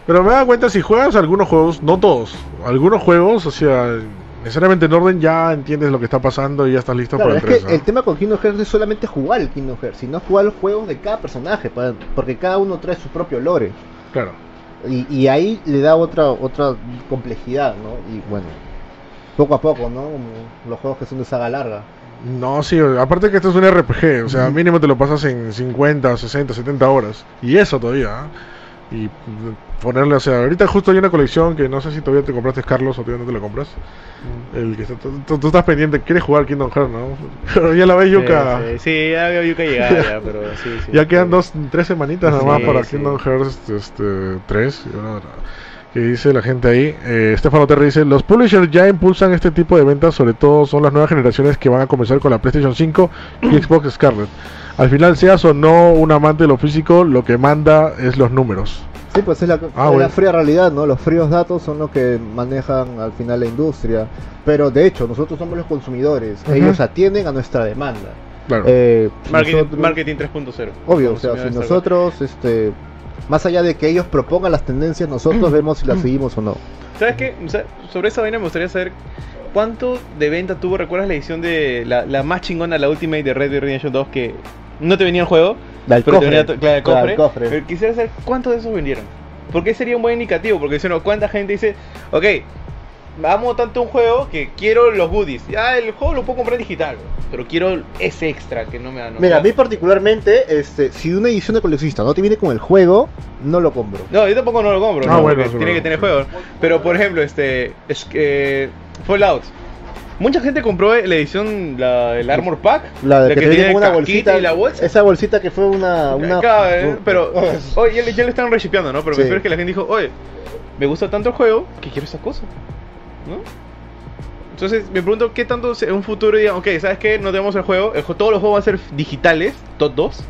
Speaker 1: Pero me da cuenta, si juegas algunos juegos, no todos, algunos juegos, o sea, necesariamente en orden ya entiendes lo que está pasando y ya estás listo
Speaker 3: Claro,
Speaker 1: para
Speaker 3: es
Speaker 1: el 3.
Speaker 3: que el tema con Kingdom Hearts es solamente jugar el Kingdom Hearts, sino jugar los juegos de cada personaje, para- porque cada uno trae su propio lore.
Speaker 1: Claro.
Speaker 3: Y, y ahí le da otra otra complejidad, ¿no? Y bueno, poco a poco, ¿no? Como los juegos que son de saga larga.
Speaker 1: No, sí, aparte que esto es un RPG, o sea, mínimo te lo pasas en 50, 60, 70 horas. Y eso todavía, ¿ah? Y ponerle, o sea, ahorita justo hay una colección que no sé si todavía te compraste, Carlos, o todavía no te lo compras. El que está- tú, estás pendiente, quieres jugar Kingdom Hearts, ¿no? <laughs> Pero ya la ves, Yuka.
Speaker 2: Sí, sí, sí, ya veo Yuka llegar ya, <laughs> pero sí, sí.
Speaker 1: Ya quedan dos, tres semanitas nada más para. Kingdom Hearts este, 3. y una- Que dice la gente ahí. Eh, Stefano Terry dice: Los publishers ya impulsan este tipo de ventas, sobre todo son las nuevas generaciones que van a comenzar con la PlayStation 5 y <clears throat> Xbox Scarlet. Al final, seas o no un amante de lo físico, lo que manda es los números.
Speaker 3: Sí, pues es la,
Speaker 1: Ah,
Speaker 3: es la
Speaker 1: bueno.
Speaker 3: fría realidad, ¿no? Los fríos datos son los que manejan al final la industria. Pero de hecho, nosotros somos los consumidores. Ellos atienden a nuestra demanda.
Speaker 1: Claro.
Speaker 3: Eh,
Speaker 2: Marketing,
Speaker 3: nosotros-
Speaker 2: marketing 3.0.
Speaker 3: Obvio, o sea, si nosotros, este, más allá de que ellos propongan las tendencias, nosotros vemos si las seguimos o no.
Speaker 2: ¿Sabes qué? O sea, sobre esa vaina me gustaría saber cuánto de venta tuvo. ¿Recuerdas la edición de la, la más chingona, la Ultimate de Red Dead Redemption 2 que no te venía el juego?
Speaker 3: La del
Speaker 2: pero
Speaker 3: cofre.
Speaker 2: venía to- claro, el
Speaker 3: Claro,
Speaker 2: cofre.
Speaker 3: el cofre.
Speaker 2: Pero quisiera saber cuántos de esos vendieron. Porque sería un buen indicativo. Porque si no, cuánta gente dice, ok, amo tanto un juego que quiero los goodies. Ya el juego lo puedo comprar digital, pero quiero ese extra que no me dan.
Speaker 3: Mira, a mí particularmente, este, si una edición de coleccionista no te viene con el juego, no lo compro.
Speaker 2: No, yo tampoco no lo compro,
Speaker 1: Ah,
Speaker 2: ¿no?
Speaker 1: bueno,
Speaker 2: porque tiene que tener juegos. Pero por ejemplo, este es que Fallout. Mucha gente compró la edición, la, el Armor Pack.
Speaker 3: La, que, te viene
Speaker 2: tiene
Speaker 3: con una bolsita.
Speaker 2: y la bolsa.
Speaker 3: Esa bolsita que fue una. una
Speaker 2: eh, pero oye, ya, le- ya le están reshipeando, ¿no? Pero
Speaker 3: Sí.
Speaker 2: me refiero es que la gente dijo, oye, me gusta tanto el juego que quiero esa cosa, ¿no? Entonces me pregunto qué tanto en un futuro digan, ok, ¿sabes qué? No tenemos el juego, el todos los juegos van a ser digitales, todos.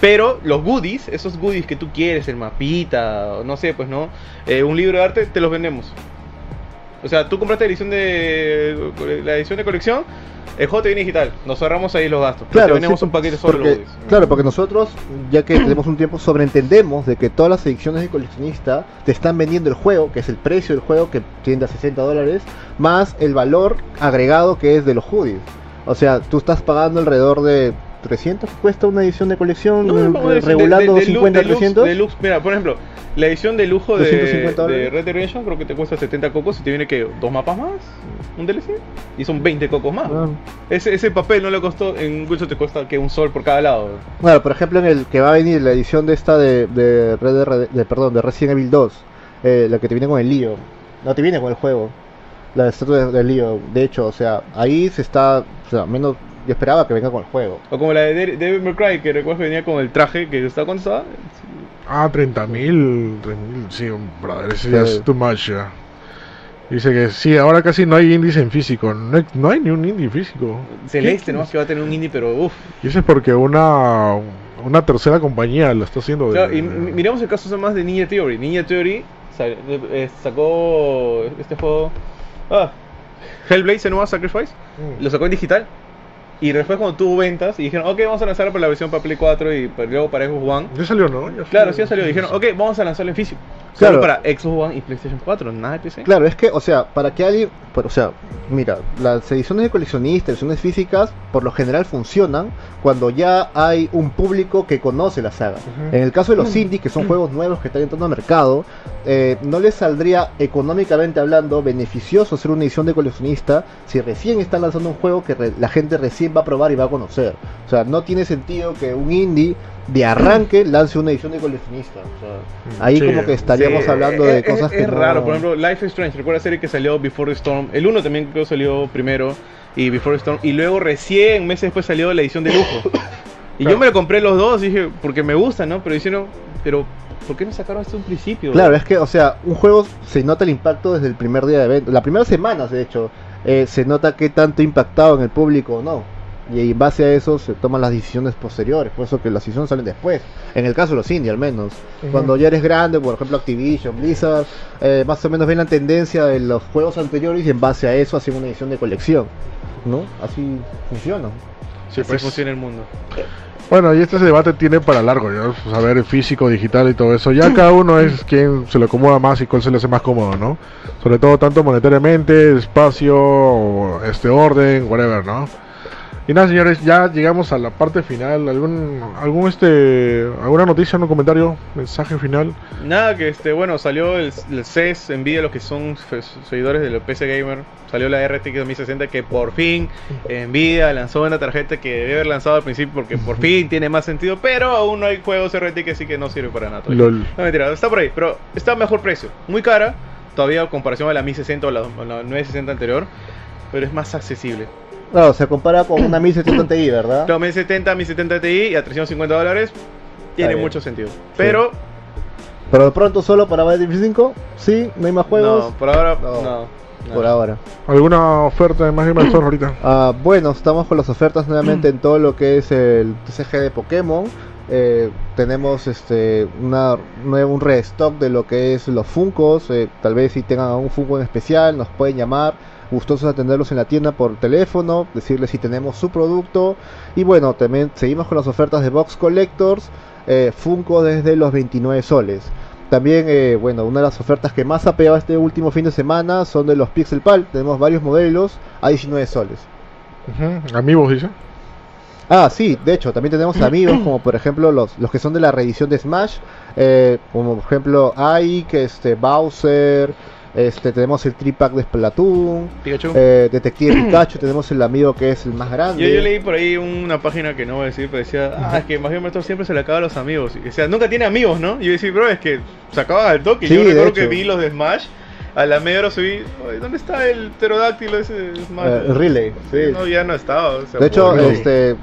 Speaker 2: Pero los goodies, esos goodies que tú quieres, el mapita, no sé, pues no, Eh, un libro de arte, te los vendemos. O sea, tú compraste la edición de la edición de colección, el juego te viene digital, nos ahorramos ahí los gastos. te vendemos
Speaker 3: sí,
Speaker 2: un paquete solo
Speaker 3: porque,
Speaker 2: los.
Speaker 3: Claro, porque nosotros, ya que tenemos un tiempo, sobreentendemos de que todas las ediciones de coleccionista te están vendiendo el juego, que es el precio del juego que tiende a 60 dólares, más el valor agregado que es de los hoodies. O sea, tú estás pagando alrededor de 300 cuesta una edición de colección
Speaker 2: No, no, de-
Speaker 3: regulando
Speaker 2: de- de-
Speaker 3: 50
Speaker 2: deluxe-
Speaker 3: 300.
Speaker 2: deluxe. Mira, por ejemplo, la edición de lujo de,
Speaker 3: 250
Speaker 2: de. Red Redemption creo que te cuesta 70 cocos y te viene que dos mapas más, un DLC y son 20 cocos más.
Speaker 3: Ah.
Speaker 2: Ese, ese papel no le costó, en Wilson te cuesta que un sol por cada lado.
Speaker 3: Bueno, por ejemplo, en el que va a venir la edición de esta de, de, Red de- perdón, de Resident Evil 2, eh, la que te viene con el lío. No te viene con el juego. La estatua de- del lío. De hecho, o sea, ahí se está, o sea, menos yo esperaba que venga con el juego.
Speaker 2: O como la de May Cry, que recuerdas que venía con el traje que está estaba?
Speaker 1: Ah, 30.000. 30.000, sí, brother, ese ya
Speaker 3: Sí.
Speaker 1: es too much ya. Dice que sí, ahora casi no hay indies en físico. No hay, no hay ni un indie físico.
Speaker 2: Celeste, ¿no? Que va a tener un indie, pero uff.
Speaker 1: Y eso es porque una, una tercera compañía lo está haciendo. de-
Speaker 2: Claro, y mi- miramos el caso más de Ninja Theory. Ninja Theory eh, sacó este juego. Ah, Hellblade Senua Sacrifice.
Speaker 1: Mm.
Speaker 2: Lo sacó en digital. Y después cuando tuvo ventas y dijeron, ok, vamos a lanzarlo para la versión para Play 4 y luego para Xbox One.
Speaker 1: Ya salió, ¿no? Ya
Speaker 2: Claro, sí ya salió. Dijeron, ok, vamos a lanzarlo en físico.
Speaker 3: Claro.
Speaker 2: Solo para Xbox One y PlayStation 4, nada de PC.
Speaker 3: Claro, es que, o sea, para que alguien, pues, o sea, mira, las ediciones de coleccionistas, ediciones físicas, por lo general funcionan cuando ya hay un público que conoce la saga. En el caso de los indies, que son juegos nuevos que están entrando al mercado, eh, no les saldría económicamente hablando beneficioso hacer una edición de coleccionista si recién están lanzando un juego que la gente recién va a probar y va a conocer. O sea, no tiene sentido que un indie de arranque lance una edición de coleccionista. O sea, ahí
Speaker 1: Sí.
Speaker 3: como que estaríamos
Speaker 2: Sí,
Speaker 3: hablando
Speaker 2: es-
Speaker 3: de
Speaker 2: es-
Speaker 3: cosas
Speaker 2: es,
Speaker 3: que no-
Speaker 2: raro, por ejemplo, Life is Strange, recuerda la serie que salió Before the Storm. El 1 también creo que salió primero y Before the Storm. Y luego recién, meses después salió la edición de lujo. Y
Speaker 1: Claro.
Speaker 2: yo me lo compré los dos, dije, porque me gustan, ¿no? Pero dijeron, pero ¿por qué no sacaron esto un principio?
Speaker 3: Claro, es que, o sea, un juego se nota el impacto desde el primer día de evento. La primera semana, de hecho, eh, se nota qué tanto ha impactado en el público o no. Y en base a eso se toman las decisiones posteriores. Por eso que las decisiones salen después. En el caso de los indie, al menos. Cuando ya eres grande, por ejemplo, Activision, Blizzard, eh, más o menos ven la tendencia de los juegos anteriores y en base a eso hacen una edición de colección. ¿No? Así funciona.
Speaker 1: Sí,
Speaker 2: Así
Speaker 1: pues.
Speaker 2: funciona el mundo.
Speaker 1: Bueno, y este debate tiene para largo, ¿ya? Pues, físico, digital y todo eso. Ya cada uno es quien se le acomoda más y cuál se le hace más cómodo, ¿no? Sobre todo tanto monetariamente, espacio, este orden, whatever, ¿no? Y nada, señores, ya llegamos a la parte final. ¿Algún, algún este, alguna noticia, un comentario, mensaje final?
Speaker 2: Nada, que este, bueno, salió el, el CES, envidia a los que son seguidores de los PC Gamer. Salió la RTX 2060 que por fin Nvidia lanzó una tarjeta que debe haber lanzado al principio porque por fin tiene más sentido, pero aún no hay juegos RTX así que no sirve para nada.
Speaker 1: LOL.
Speaker 2: No mentira, está por ahí, pero está a mejor precio. Muy cara, todavía en comparación a la 1060 o la, o la 960 anterior, pero es más accesible.
Speaker 3: Claro, se compara con una 1070 Ti, ¿verdad?
Speaker 2: La 1070, 1070 Ti y a 350 dólares tiene mucho sentido. Pero,
Speaker 3: Pero de pronto solo para Battlefield 5, sí, no hay más juegos.
Speaker 2: no, por ahora,
Speaker 3: No.
Speaker 2: no.
Speaker 3: Por ahora.
Speaker 1: ¿Alguna oferta de más Game Store ahorita? <clears throat>
Speaker 3: Ah, bueno, estamos con las ofertas nuevamente en todo lo que es el TCG de Pokémon. Eh, tenemos este una, un restock de lo que es los Funcos. eh, tal vez si tengan un Funko en especial, nos pueden llamar. Gustosos de atenderlos en la tienda por teléfono, decirles si tenemos su producto. Y bueno, también seguimos con las ofertas de Box Collectors. Eh, Funko desde los 29 soles. También, eh, bueno, una de las ofertas que más ha pegado este último fin de semana son de los Pixel Pal. Tenemos varios modelos a 19 soles.
Speaker 1: Ujú, Amigos, dice.
Speaker 3: Ah, sí, de hecho, también tenemos <clears throat> amigos como por ejemplo los, los que son de la reedición de Smash, eh, como por ejemplo Ike, este, Bowser, este, tenemos el tripack de Splatoon,
Speaker 2: Pikachu.
Speaker 3: eh, Detective Pikachu, <clears throat> tenemos el amigo que es el más grande.
Speaker 2: Yo, yo leí por ahí una página que no voy a decir, pero decía, ah, es que Mario Master siempre se le acaba a los amigos. Y, o sea, nunca tiene amigos, ¿no? Y yo decía, bro, es que se acaban al toque.
Speaker 3: Sí,
Speaker 2: yo recuerdo que vi los de Smash, a la media hora subí, "Oye, ¿dónde está el pterodáctilo ese Smash?
Speaker 3: El relay, sí.
Speaker 2: No, ya no estaba. o sea,
Speaker 3: De hecho, este,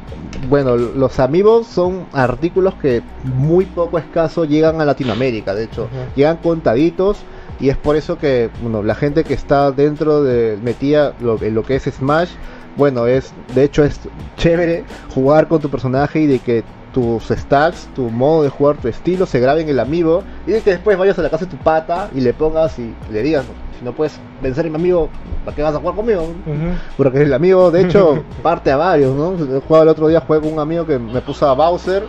Speaker 3: bueno, los amigos son artículos que muy poco escaso llegan a Latinoamérica, de hecho,
Speaker 1: Ujú.
Speaker 3: llegan contaditos y es por eso que, bueno, la gente que está dentro de metida lo, en lo que es Smash, bueno, es, de hecho es chévere jugar con tu personaje y de que tus stats, tu modo de jugar, tu estilo se grabe en el amigo y de que después vayas a la casa de tu pata y le pongas y le digas, si no puedes vencer a mi amigo, ¿para qué vas a jugar conmigo?
Speaker 1: Ujú.
Speaker 3: Porque el amigo, de hecho, <laughs> parte a varios, ¿no? He jugado el otro día, jugué con un amigo que me puso a Bowser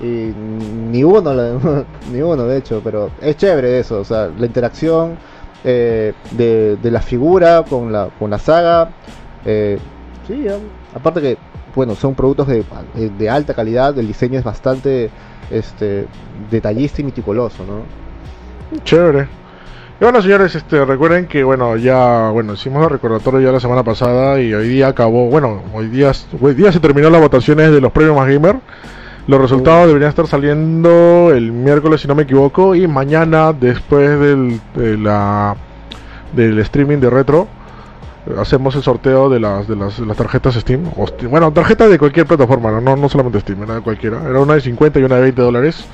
Speaker 3: y ni uno, <laughs> ni uno, de hecho, pero es chévere eso, o sea, la interacción eh, de, de la figura con la, con la saga. eh, Sí, aparte que, bueno, son productos de, de alta calidad, el diseño es bastante este detallista y meticuloso, ¿no?
Speaker 1: Chévere. Y bueno, señores, este, recuerden que, bueno, ya, bueno, hicimos el recordatorio ya la semana pasada y hoy día acabó, bueno, hoy día, hoy día se terminó las votaciones de los premios más gamer. Los resultados deberían estar saliendo el miércoles, si no me equivoco, y mañana, después del, de la, del streaming de retro, hacemos el sorteo de las, de las, las tarjetas Steam. o Steam- Bueno, tarjetas de cualquier plataforma, ¿no? no, no solamente Steam, era de cualquiera. Era una de 50 y una de 20 dólares.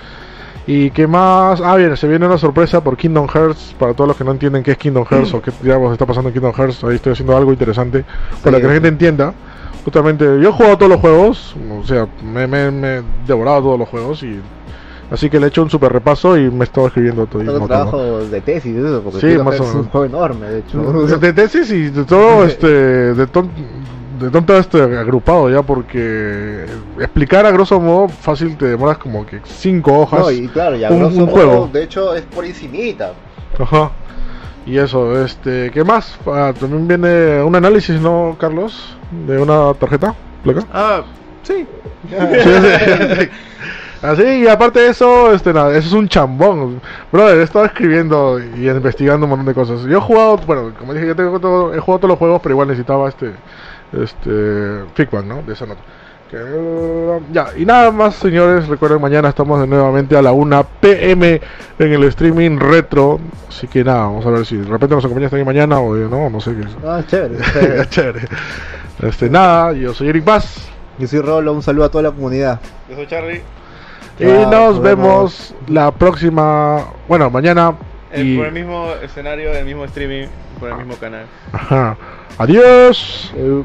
Speaker 1: ¿Y qué más? Ah, bien, se viene una sorpresa por Kingdom Hearts. Para todos los que no entienden qué es Kingdom Hearts o qué digamos está pasando en Kingdom Hearts, ahí estoy haciendo algo interesante para que la gente entienda. Justamente, yo he jugado todos los juegos, o sea, me, me- me he devorado todos los juegos y. Así que le he hecho un super repaso y me he estado escribiendo todo. y
Speaker 3: Todo
Speaker 1: notando.
Speaker 3: trabajo de tesis, eso, porque
Speaker 1: Sí, más o
Speaker 3: Hearts es un
Speaker 1: menos.
Speaker 3: juego enorme, de hecho. <laughs>
Speaker 1: De tesis y de todo <laughs> este de, ton- de tonto este agrupado ya porque explicar a grosso modo fácil te demoras como que cinco hojas.
Speaker 3: No, y claro, y a
Speaker 1: un-
Speaker 3: grosso
Speaker 1: un
Speaker 3: modo,
Speaker 1: juego.
Speaker 3: de hecho, es por encimita.
Speaker 1: Ajá. Y eso, este, ¿qué más? Ah, también viene un análisis, ¿no, Carlos? De una tarjeta, placa.
Speaker 2: Ah, sí.
Speaker 1: Sí, sí. Así, y aparte de eso, este, nada, eso es un chambón. Brother, he estado escribiendo y investigando un montón de cosas. Yo he jugado, bueno, como dije, yo tengo todo- he jugado todos los juegos, pero igual necesitaba este, este, feedback, ¿no? De esa nota. Que, ya, y nada más, señores, recuerden, mañana estamos de nuevamente a la 1 pm en el streaming retro. Así que nada, vamos a ver si de repente nos acompañas también mañana o no, no sé qué.
Speaker 3: Ah, chévere. chévere. <laughs>
Speaker 1: Chévere. Este, nada, yo soy Eric Paz.
Speaker 3: Yo soy Rolo, un saludo a toda la comunidad.
Speaker 2: Yo soy Charlie.
Speaker 1: Y
Speaker 3: nos
Speaker 1: vemos la próxima, bueno, mañana.
Speaker 2: Eh,
Speaker 1: Y,
Speaker 2: Por el mismo escenario, el mismo streaming, por el mismo canal.
Speaker 1: ajá. Adiós.
Speaker 3: Eh,